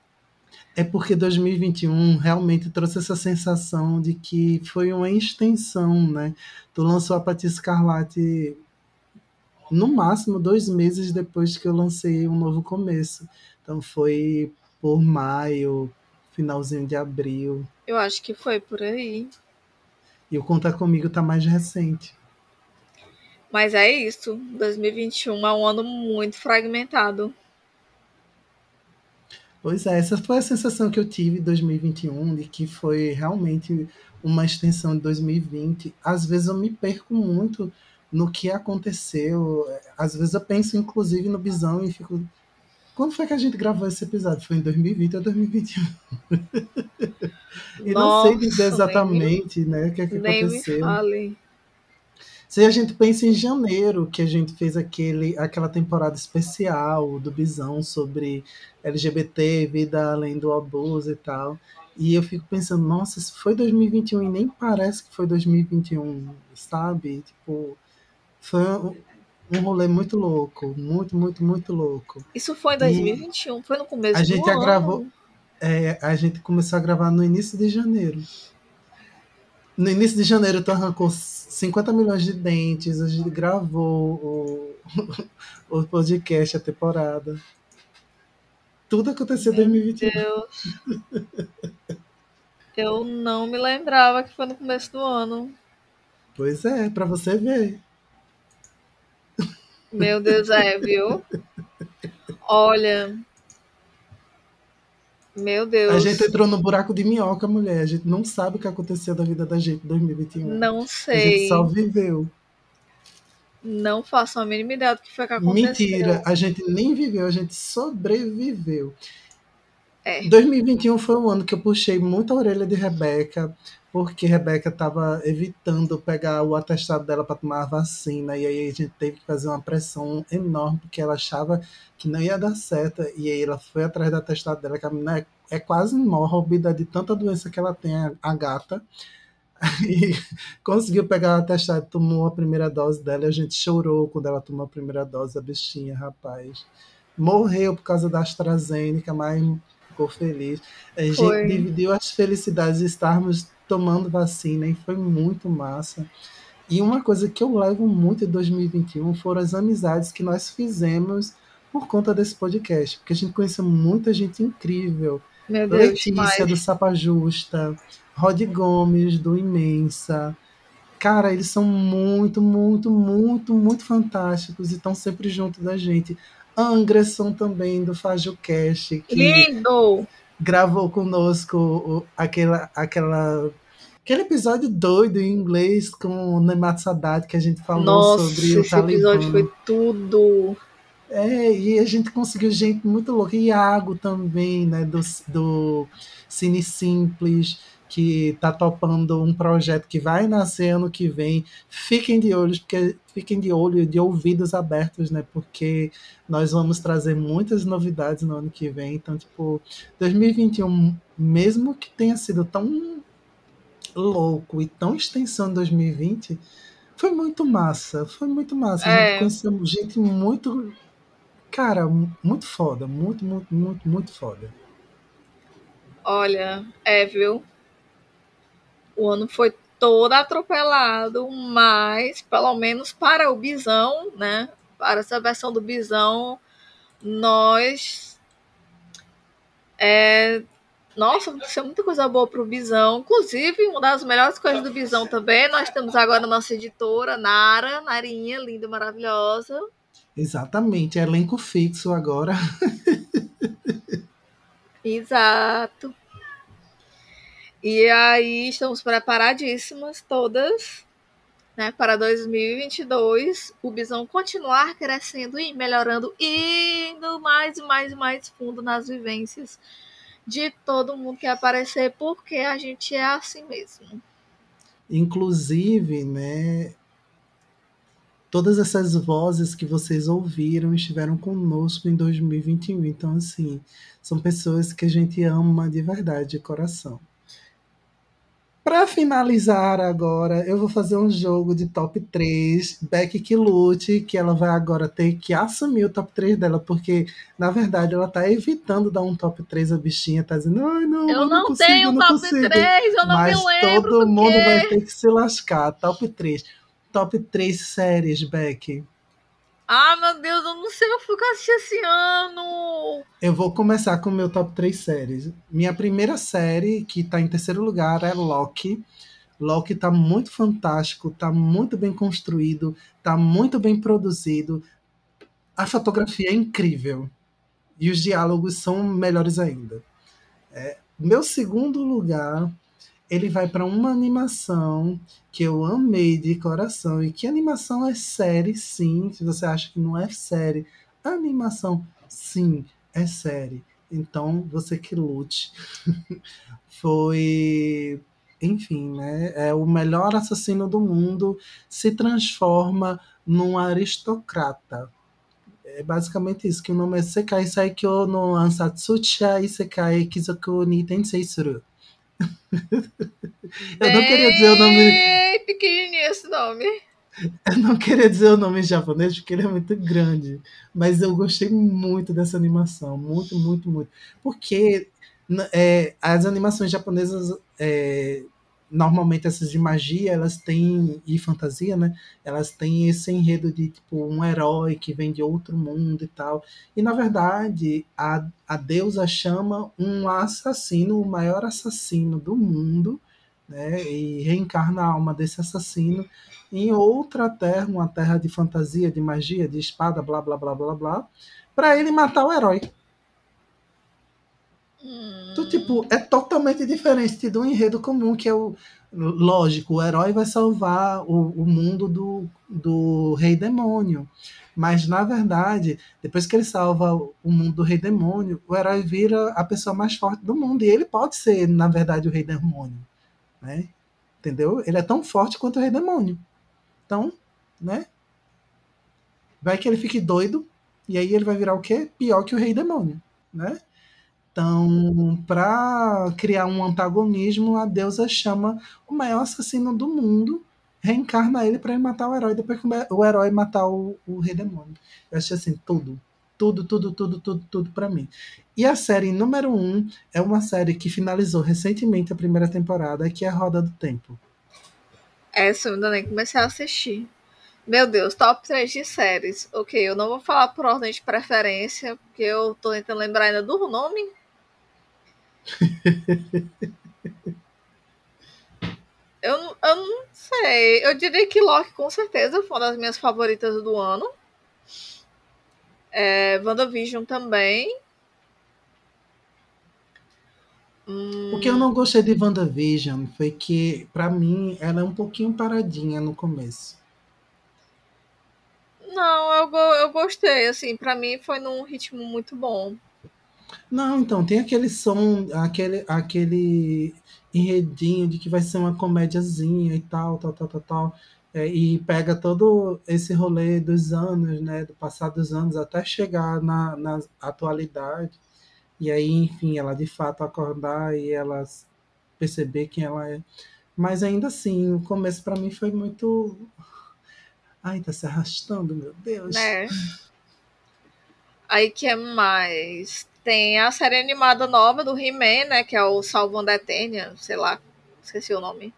Speaker 1: É porque 2021 realmente trouxe essa sensação de que foi uma extensão, né? Tu lançou a Patia Escarlate no máximo dois meses depois que eu lancei um novo começo. Então foi por maio, finalzinho de abril.
Speaker 2: Eu acho que foi por aí.
Speaker 1: E o Conta Comigo tá mais recente.
Speaker 2: Mas é isso. 2021 é um ano muito fragmentado.
Speaker 1: Pois é, essa foi a sensação que eu tive em 2021, de que foi realmente uma extensão de 2020. Às vezes eu me perco muito no que aconteceu. Às vezes eu penso, inclusive, no Bisão e fico. Quando foi que a gente gravou esse episódio? Foi em 2020 ou 2021? e
Speaker 2: Nossa,
Speaker 1: não sei dizer exatamente
Speaker 2: nem,
Speaker 1: né, o que, é que
Speaker 2: nem
Speaker 1: aconteceu.
Speaker 2: me fale.
Speaker 1: Se a gente pensa em janeiro, que a gente fez aquele, aquela temporada especial do Bisão sobre LGBT, vida além do abuso e tal. E eu fico pensando, nossa, isso foi 2021 e nem parece que foi 2021, sabe? Tipo, foi um, rolê muito louco, muito, muito, muito louco.
Speaker 2: Isso foi em 2021, e foi no começo
Speaker 1: a gente
Speaker 2: do ano.
Speaker 1: Gravou, é, a gente começou a gravar no início de janeiro. No início de janeiro, tu arrancou 50 milhões de dentes, a gente gravou o, o podcast, a temporada. Tudo aconteceu em 2021.
Speaker 2: Deus. Eu não me lembrava que foi no começo do ano.
Speaker 1: Pois é, para você ver.
Speaker 2: Meu Deus, é, viu? Olha. Meu Deus.
Speaker 1: A gente entrou no buraco de minhoca, mulher. A gente não sabe o que aconteceu da vida da gente em 2021.
Speaker 2: Não sei.
Speaker 1: A gente só viveu.
Speaker 2: Não faço a mínima ideia do que foi que aconteceu.
Speaker 1: Mentira, a gente nem viveu, a gente sobreviveu.
Speaker 2: É.
Speaker 1: 2021 foi um ano que eu puxei muito a orelha de Rebeca, porque Rebeca estava evitando pegar o atestado dela para tomar a vacina, e aí a gente teve que fazer uma pressão enorme, porque ela achava que não ia dar certo, e aí ela foi atrás do atestado dela, que a menina é, é quase mórbida de tanta doença que ela tem, a, gata. E conseguiu pegar o atestado, tomou a primeira dose dela e a gente chorou quando ela tomou a primeira dose, a bichinha, rapaz. Morreu por causa da AstraZeneca, mas ficou feliz. A gente
Speaker 2: Foi.
Speaker 1: dividiu as felicidades de estarmos tomando vacina e foi muito massa. E uma coisa que eu levo muito em 2021 foram as amizades que nós fizemos por conta desse podcast, porque a gente conheceu muita gente incrível.
Speaker 2: Meu Deus,
Speaker 1: Letícia
Speaker 2: demais.
Speaker 1: do Sapa Justa, Rod Gomes do Imensa. Cara, eles são muito, muito, muito, muito fantásticos e estão sempre junto da gente. Anderson também do FajoCast, que
Speaker 2: Lindo!
Speaker 1: gravou conosco aquela, aquela, aquele episódio doido em inglês com o Nemat Sadat, que a gente falou
Speaker 2: Nossa,
Speaker 1: sobre o
Speaker 2: esse episódio foi tudo.
Speaker 1: É, e a gente conseguiu gente muito louca. Iago também, né, do, do Cine Simples, que tá topando um projeto que vai nascer ano que vem. Fiquem de olhos, porque fiquem de olho e de ouvidos abertos, né? Porque nós vamos trazer muitas novidades no ano que vem. Então, tipo, 2021, mesmo que tenha sido tão louco e tão extensão em 2020, foi muito massa. Foi muito massa. A
Speaker 2: É.
Speaker 1: gente conheceu gente muito Cara, muito foda, muito, muito, muito, muito foda.
Speaker 2: Olha, é, viu? O ano foi todo atropelado, mas pelo menos para o Bisão, né? Para essa versão do Bisão, nós. É, nossa, aconteceu muita coisa boa pro Bisão. Inclusive, uma das melhores coisas do Bisão também, nós temos agora a nossa editora, Nara, Narinha, linda, maravilhosa.
Speaker 1: Exatamente, elenco fixo agora.
Speaker 2: Exato. E aí estamos preparadíssimas todas né, para 2022 o Bisão continuar crescendo e melhorando, indo mais e mais e mais fundo nas vivências de todo mundo que aparecer, porque a gente é assim mesmo.
Speaker 1: Inclusive, né, todas essas vozes que vocês ouviram estiveram conosco em 2021. Então, assim, são pessoas que a gente ama de verdade, de coração. Para finalizar agora, eu vou fazer um jogo de top 3. Beck que lute, que ela vai agora ter que assumir o top 3 dela, porque, na verdade, ela tá evitando dar um top 3 a bichinha, tá dizendo, ai, não, eu,
Speaker 2: eu
Speaker 1: não, consigo,
Speaker 2: tenho
Speaker 1: não
Speaker 2: top
Speaker 1: consigo.
Speaker 2: 3, eu não
Speaker 1: Mas
Speaker 2: me lembro.
Speaker 1: todo mundo vai ter que se lascar. Top 3. Top 3 séries, Beck.
Speaker 2: Ah, meu Deus, eu não sei o que eu assisti esse ano.
Speaker 1: Eu vou começar com o meu top 3 séries. Minha primeira série, que tá em terceiro lugar, é Loki. Loki tá muito fantástico, tá muito bem construído, tá muito bem produzido. A fotografia é incrível. E os diálogos são melhores ainda. É, meu segundo lugar, ele vai para uma animação que eu amei de coração. E que animação é série, sim. Se você acha que não é série, animação, sim, é série. Então, você que lute. Foi. Enfim, né? É o melhor assassino do mundo se transforma num aristocrata. É basicamente isso, que o nome é Sekai Saikyo no Ansatsucha Isekai Kizoku ni Tensei Suru. Eu não queria dizer o nome.
Speaker 2: Pequenininho esse nome.
Speaker 1: Eu não queria dizer o nome em japonês porque ele é muito grande. Mas eu gostei muito dessa animação. Muito, muito, muito. Porque é, as animações japonesas, é, normalmente essas de magia, elas têm. E fantasia, né? Elas têm esse enredo de tipo um herói que vem de outro mundo e tal. E na verdade, a, a deusa chama um assassino, o maior assassino do mundo, né? E reencarna a alma desse assassino em outra terra, uma terra de fantasia, de magia, de espada, blá blá blá blá blá, para ele matar o herói. Então, tipo, é totalmente diferente do enredo comum, que é o. Lógico, o herói vai salvar o, o mundo do, do rei demônio. Mas, na verdade, depois que ele salva o mundo do rei demônio, o herói vira a pessoa mais forte do mundo. E ele pode ser, na verdade, o rei demônio. Né? Entendeu? Ele é tão forte quanto o rei demônio. Então, né? Vai que ele fique doido. E aí ele vai virar o quê? Pior que o rei demônio. Né? Então, para criar um antagonismo, a deusa chama o maior assassino do mundo, reencarna ele para matar o herói, depois que o herói matar o, o rei demônio. Eu achei assim, tudo. Tudo, tudo, tudo, tudo, tudo para mim. E a série número um é uma série que finalizou recentemente a primeira temporada, que é a Roda do Tempo.
Speaker 2: Essa eu ainda nem comecei a assistir. Meu Deus, top 3 de séries. Ok, eu não vou falar por ordem de preferência, porque eu tô tentando lembrar ainda do nome. Eu, não- eu não sei. Eu diria que Loki com certeza foi uma das minhas favoritas do ano. É, WandaVision também. Hum,
Speaker 1: O que eu não gostei de WandaVision foi que, para mim, ela é um pouquinho paradinha no começo.
Speaker 2: Não, eu, eu gostei, assim, pra mim foi num ritmo muito bom.
Speaker 1: Não, então, tem aquele som, aquele, aquele enredinho de que vai ser uma comédiazinha e tal, tal, tal, tal, tal. É, e pega todo esse rolê dos anos, né, do passado dos anos, até chegar na, na atualidade. E aí, enfim, ela de fato acordar e ela perceber quem ela é. Mas ainda assim, o começo para mim foi muito. Ai, tá se arrastando, meu Deus.
Speaker 2: Né? Aí que é mais? Tem a série animada nova do He-Man, né? Que é o Salvando a Eternia, sei lá, esqueci o nome.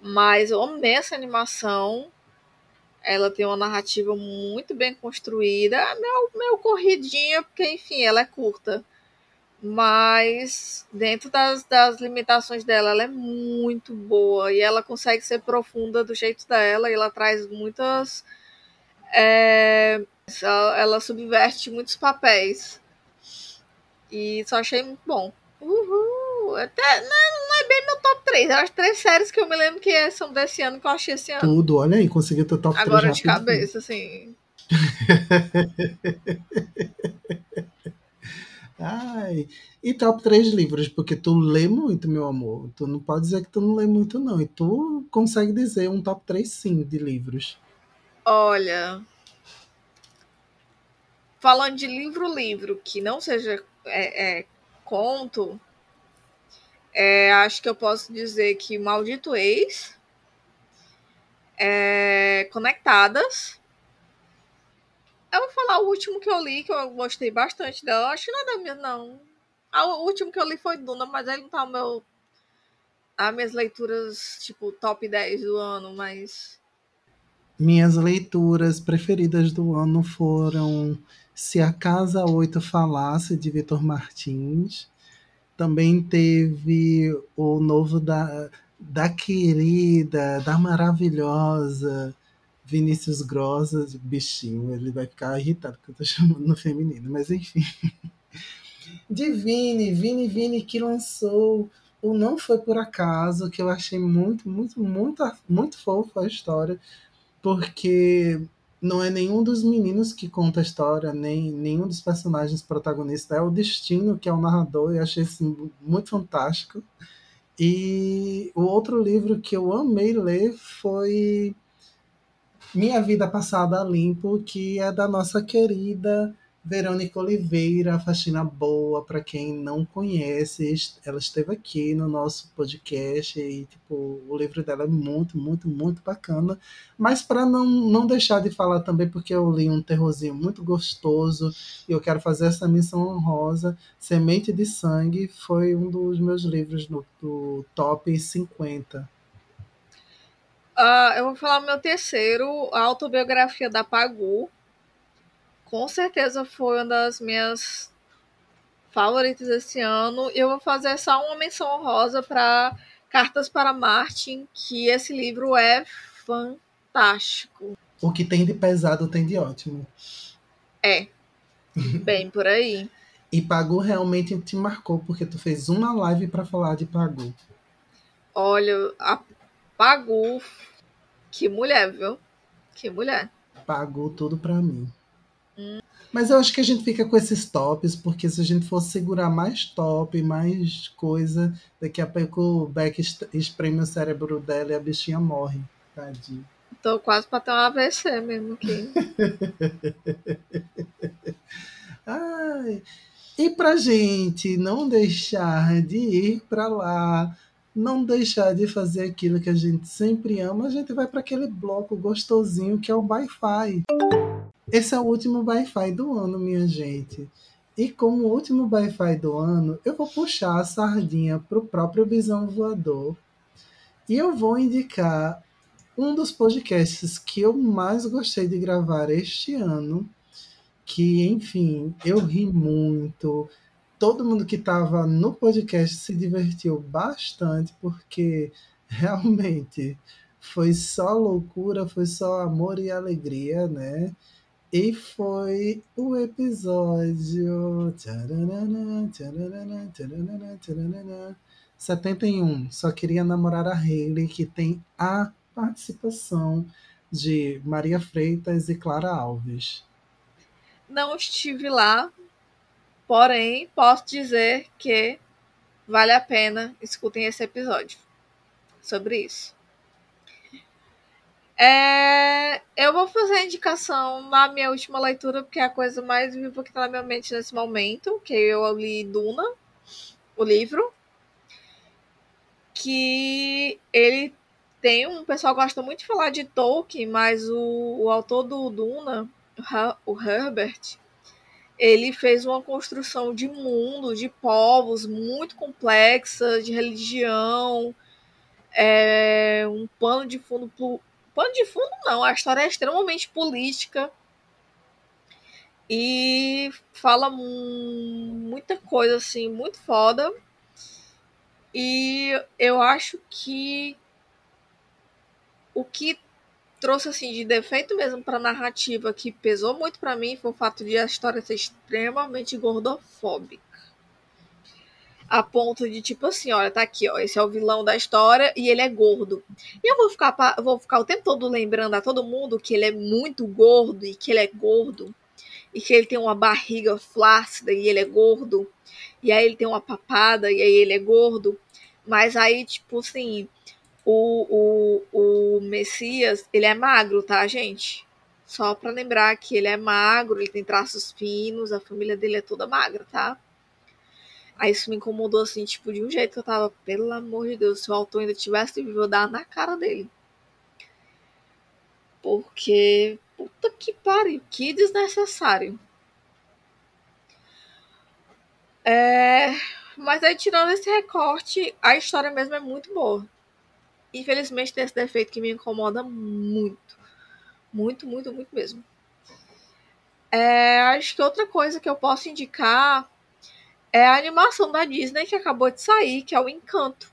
Speaker 2: Mas eu amei essa animação. Ela tem uma narrativa muito bem construída. É meio, meio corridinha, porque, enfim, ela é curta. Mas dentro das, das limitações dela, ela é muito boa. E ela consegue ser profunda do jeito dela. E ela traz muitas. é, Ela subverte muitos papéis. E só achei muito bom. Uhul! Até, não, não é bem meu top 3. As três séries que eu me lembro que são desse ano que eu achei esse ano.
Speaker 1: Tudo, olha aí, conseguiu teu top
Speaker 2: Agora
Speaker 1: 3
Speaker 2: de cabeça, assim.
Speaker 1: Ai, e top 3 livros, porque tu lê muito, meu amor. Tu não pode dizer que tu não lê muito, não. E tu consegue dizer um top 3 sim de livros.
Speaker 2: Olha. Falando de livro-livro, que não seja é, é, conto, é, acho que eu posso dizer que Maldito Ex, é, Conectadas. Eu vou falar o último que eu li, que eu gostei bastante dela. Acho que nada mesmo, não. Ah, o último que eu li foi Duna, mas ele não tá meu. As minhas leituras, tipo, top 10 do ano, mas.
Speaker 1: Minhas leituras preferidas do ano foram Se a Casa 8 Falasse, de Vitor Martins. Também teve o novo da, da querida, da maravilhosa Vinícius Grossa, bichinho. Ele vai ficar irritado porque eu tô chamando no feminino, mas enfim. De Vini, Vini, Vini, que lançou o Não Foi Por Acaso, que eu achei muito, muito, muito, muito fofo a história, porque não é nenhum dos meninos que conta a história, nem nenhum dos personagens protagonistas, é o destino que é o narrador, e achei assim, muito fantástico. E o outro livro que eu amei ler foi Minha Vida Passada a Limpo, que é da nossa querida Verônica Oliveira, Faxina Boa, para quem não conhece, ela esteve aqui no nosso podcast e tipo, o livro dela é muito, muito, muito bacana. Mas para não, não deixar de falar também, porque eu li um terrorzinho muito gostoso e eu quero fazer essa missão honrosa, Semente de Sangue foi um dos meus livros no, do top 50.
Speaker 2: Uh, eu vou falar o meu terceiro, a autobiografia da Pagu, com certeza foi uma das minhas favoritas esse ano. Eu vou fazer só uma menção honrosa para Cartas para Martin, que esse livro é fantástico.
Speaker 1: O que tem de pesado tem de ótimo.
Speaker 2: É. Bem por aí.
Speaker 1: e Pagu realmente te marcou, porque tu fez uma live para falar de Pagu.
Speaker 2: Olha, a Pagu, que mulher, viu? Que mulher.
Speaker 1: Pagou tudo para mim. Mas eu acho que a gente fica com esses tops, porque se a gente for segurar mais top, mais coisa, daqui a pouco o Beck espreme o cérebro dela e a bichinha morre. Tadinho.
Speaker 2: Tô quase pra ter um AVC mesmo aqui.
Speaker 1: Ai. E pra gente não deixar de ir pra lá, não deixar de fazer aquilo que a gente sempre ama, a gente vai para aquele bloco gostosinho que é o Wi-Fi. Esse é o último Wi-Fi do ano, minha gente. E como último Wi-Fi do ano, eu vou puxar a sardinha para o próprio Visão Voador. E eu vou indicar um dos podcasts que eu mais gostei de gravar este ano. Que, enfim, eu ri muito. Todo mundo que estava no podcast se divertiu bastante, porque realmente foi só loucura, foi só amor e alegria, né? E foi o episódio 71. Só queria namorar a Hayley, que tem a participação de Maria Freitas e Clara Alves.
Speaker 2: Não estive lá, porém posso dizer que vale a pena escutem esse episódio sobre isso. É, eu vou fazer a indicação na minha última leitura, porque é a coisa mais viva que está na minha mente nesse momento, que eu li Duna, o livro, que ele tem um pessoal gosta muito de falar de Tolkien, mas o, o autor do Duna, o Herbert, ele fez uma construção de mundo, de povos muito complexa, de religião, é, um pano de fundo Pano de fundo, não. A história é extremamente política. E fala muita coisa, assim, muito foda. E eu acho que o que trouxe assim de defeito mesmo para narrativa que pesou muito para mim foi o fato de a história ser extremamente gordofóbica. A ponto de tipo assim, olha, tá aqui, ó, esse é o vilão da história e ele é gordo. E eu vou ficar vou ficar o tempo todo lembrando a todo mundo que ele é muito gordo e que ele é gordo e que ele tem uma barriga flácida e ele é gordo. E aí ele tem uma papada e aí ele é gordo. Mas aí, tipo assim, o, o, o Messias, ele é magro, tá, gente? Só para lembrar que ele é magro, ele tem traços finos, a família dele é toda magra, tá? Aí isso me incomodou, assim, tipo, de um jeito que eu tava, pelo amor de Deus, se o autor ainda tivesse vivo, eu dar na cara dele. Porque, puta que pariu, que desnecessário. É, mas aí, tirando esse recorte, a história mesmo é muito boa. Infelizmente tem esse defeito que me incomoda muito. Muito, muito, muito mesmo. É, acho que outra coisa que eu posso indicar é a animação da Disney que acabou de sair, que é o Encanto.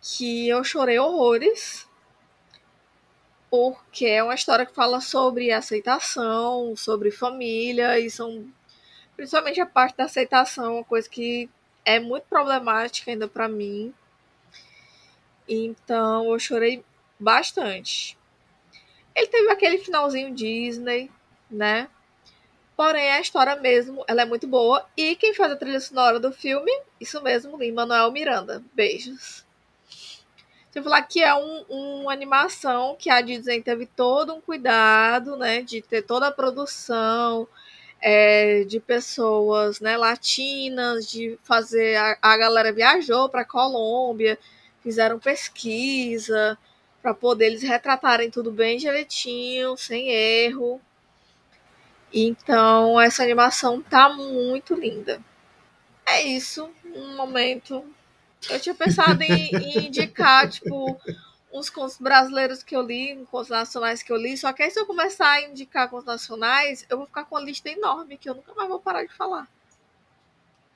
Speaker 2: Que eu chorei horrores. Porque é uma história que fala sobre aceitação, sobre família, e são. Principalmente a parte da aceitação, uma coisa que é muito problemática ainda para mim. Então eu chorei bastante. Ele teve aquele finalzinho Disney, né? Porém, a história mesmo, ela é muito boa. E quem faz a trilha sonora do filme, isso mesmo, Lin-Manuel Miranda. Beijos. Deixa eu falar que é um, uma animação que a Disney teve todo um cuidado, né? De ter toda a produção é, de pessoas né, latinas, de fazer... A, a galera viajou para Colômbia, fizeram pesquisa para poder eles retratarem tudo bem direitinho, sem erro. Então, essa animação tá muito linda. É isso, um momento. Eu tinha pensado em, em indicar, tipo, uns contos brasileiros que eu li, contos nacionais que eu li, só que aí se eu começar a indicar contos nacionais, eu vou ficar com uma lista enorme que eu nunca mais vou parar de falar.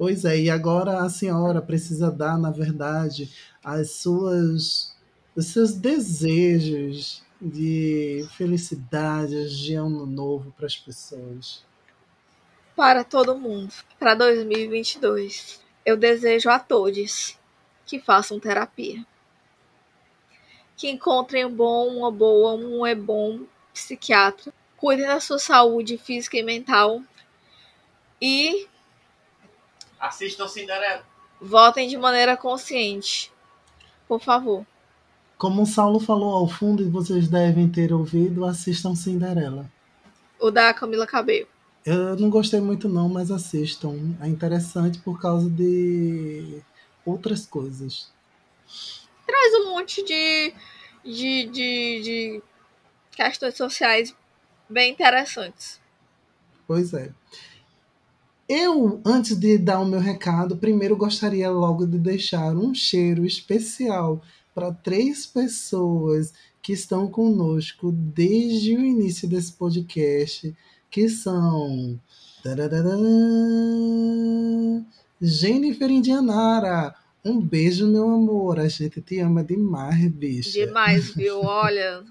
Speaker 1: Pois é, e agora a senhora precisa dar, na verdade, as suas, os seus desejos de felicidade, de ano novo para as pessoas.
Speaker 2: Para todo mundo, para 2022. Eu desejo a todos que façam terapia. Que encontrem um bom, uma boa, um é bom psiquiatra. Cuidem da sua saúde física e mental. E
Speaker 11: Assistam Cinderela.
Speaker 2: Votem de maneira consciente. Por favor.
Speaker 1: Como o Saulo falou ao fundo, e vocês devem ter ouvido, assistam Cinderela.
Speaker 2: O da Camila Cabello.
Speaker 1: Eu não gostei muito não, mas assistam. É interessante por causa de outras coisas.
Speaker 2: Traz um monte de, de, de, de questões sociais bem interessantes.
Speaker 1: Pois é. Eu, antes de dar o meu recado, primeiro gostaria logo de deixar um cheiro especial para três pessoas que estão conosco desde o início desse podcast, que são Jennifer Indianara. Um beijo, meu amor. A gente te ama demais, bicha.
Speaker 2: Demais, viu? Olha,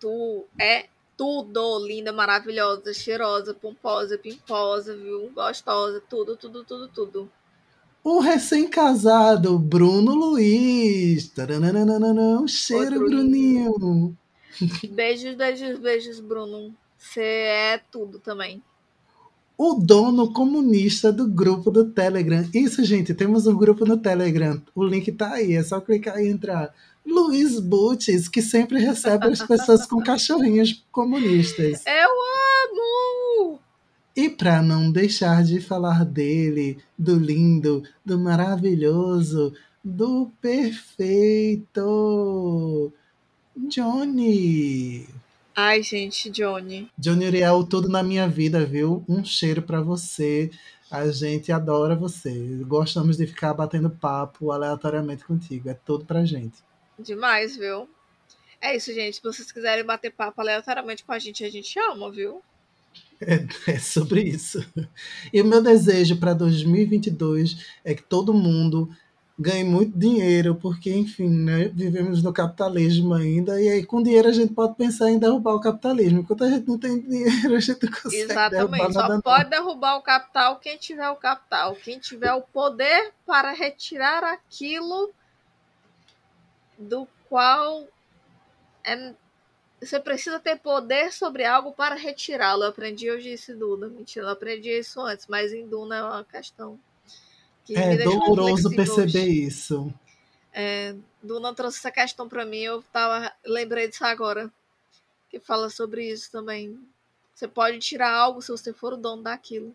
Speaker 2: tu é tudo, linda, maravilhosa, cheirosa, pomposa, pimposa, viu? Gostosa, tudo, tudo, tudo, tudo.
Speaker 1: O recém-casado Bruno Luiz. Um cheiro, Outro Bruninho.
Speaker 2: Beijos, beijos, beijos, Bruno. Você é tudo também.
Speaker 1: O dono comunista do grupo do Telegram. Isso, gente, temos um grupo no Telegram. O link tá aí, é só clicar e entrar. Luiz Butches, que sempre recebe as pessoas com cachorrinhos comunistas.
Speaker 2: Eu amo!
Speaker 1: E para não deixar de falar dele, do lindo, do maravilhoso, do perfeito, Johnny.
Speaker 2: Ai, gente, Johnny.
Speaker 1: Johnny Uriel, tudo na minha vida, viu? Um cheiro para você. A gente adora você. Gostamos de ficar batendo papo aleatoriamente contigo. É tudo pra gente.
Speaker 2: Demais, viu? É isso, gente. Se vocês quiserem bater papo aleatoriamente com a gente, a gente ama, viu?
Speaker 1: É, é sobre isso. E o meu desejo para 2022 é que todo mundo ganhe muito dinheiro, porque, enfim, né, vivemos no capitalismo ainda, e aí com dinheiro a gente pode pensar em derrubar o capitalismo. Enquanto a gente não tem dinheiro, a gente não consegue
Speaker 2: Exatamente, só pode derrubar o capital quem tiver o capital, quem tiver o poder para retirar aquilo do qual é... você precisa ter poder sobre algo para retirá-lo. Eu aprendi hoje isso em Duna. Mentira, eu aprendi isso antes, mas em Duna é uma questão
Speaker 1: que é doloroso perceber isso.
Speaker 2: É, Duna trouxe essa questão para mim, eu tava, lembrei disso agora. Que fala sobre isso também. Você pode tirar algo se você for o dono daquilo.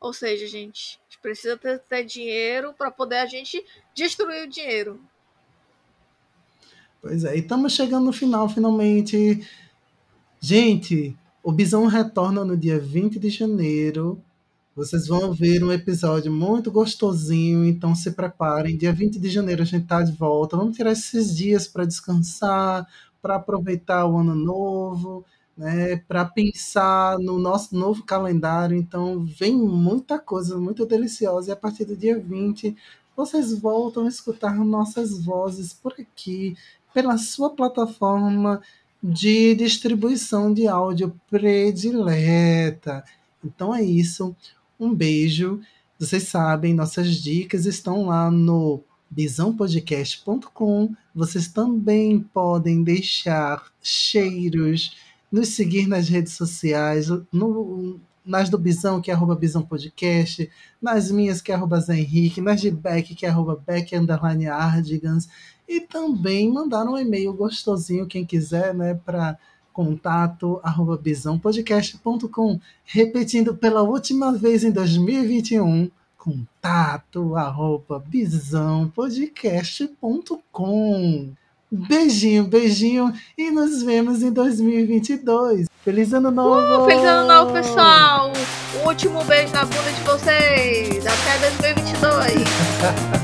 Speaker 2: Ou seja, gente, a gente precisa ter, ter dinheiro para poder a gente destruir o dinheiro.
Speaker 1: Pois é, e estamos chegando no final, finalmente. Gente, o Bisão retorna no dia 20 de janeiro vocês vão ver um episódio muito gostosinho, então se preparem. Dia 20 de janeiro a gente está de volta. Vamos tirar esses dias para descansar, para aproveitar o ano novo, né, para pensar no nosso novo calendário. Então vem muita coisa muito deliciosa e a partir do dia 20 vocês voltam a escutar nossas vozes por aqui, pela sua plataforma de distribuição de áudio predileta. Então é isso. Um beijo. Vocês sabem, nossas dicas estão lá no bisãopodcast.com. Vocês também podem deixar cheiros, nos seguir nas redes sociais, no, nas do Bisão, que é arroba Bisão Podcast, nas minhas, que é arroba Zé Henrique, nas de Beck, que é arroba Beck Underline Ardigans, e também mandar um e-mail gostosinho, quem quiser, né, para contato arroba bisãopodcast.com. Repetindo pela última vez em 2021, contato arroba bisãopodcast.com. Beijinho, beijinho e nos vemos em 2022. Feliz ano novo!
Speaker 2: Uh, feliz ano novo, pessoal! O último beijo na bunda de vocês! Até 2022!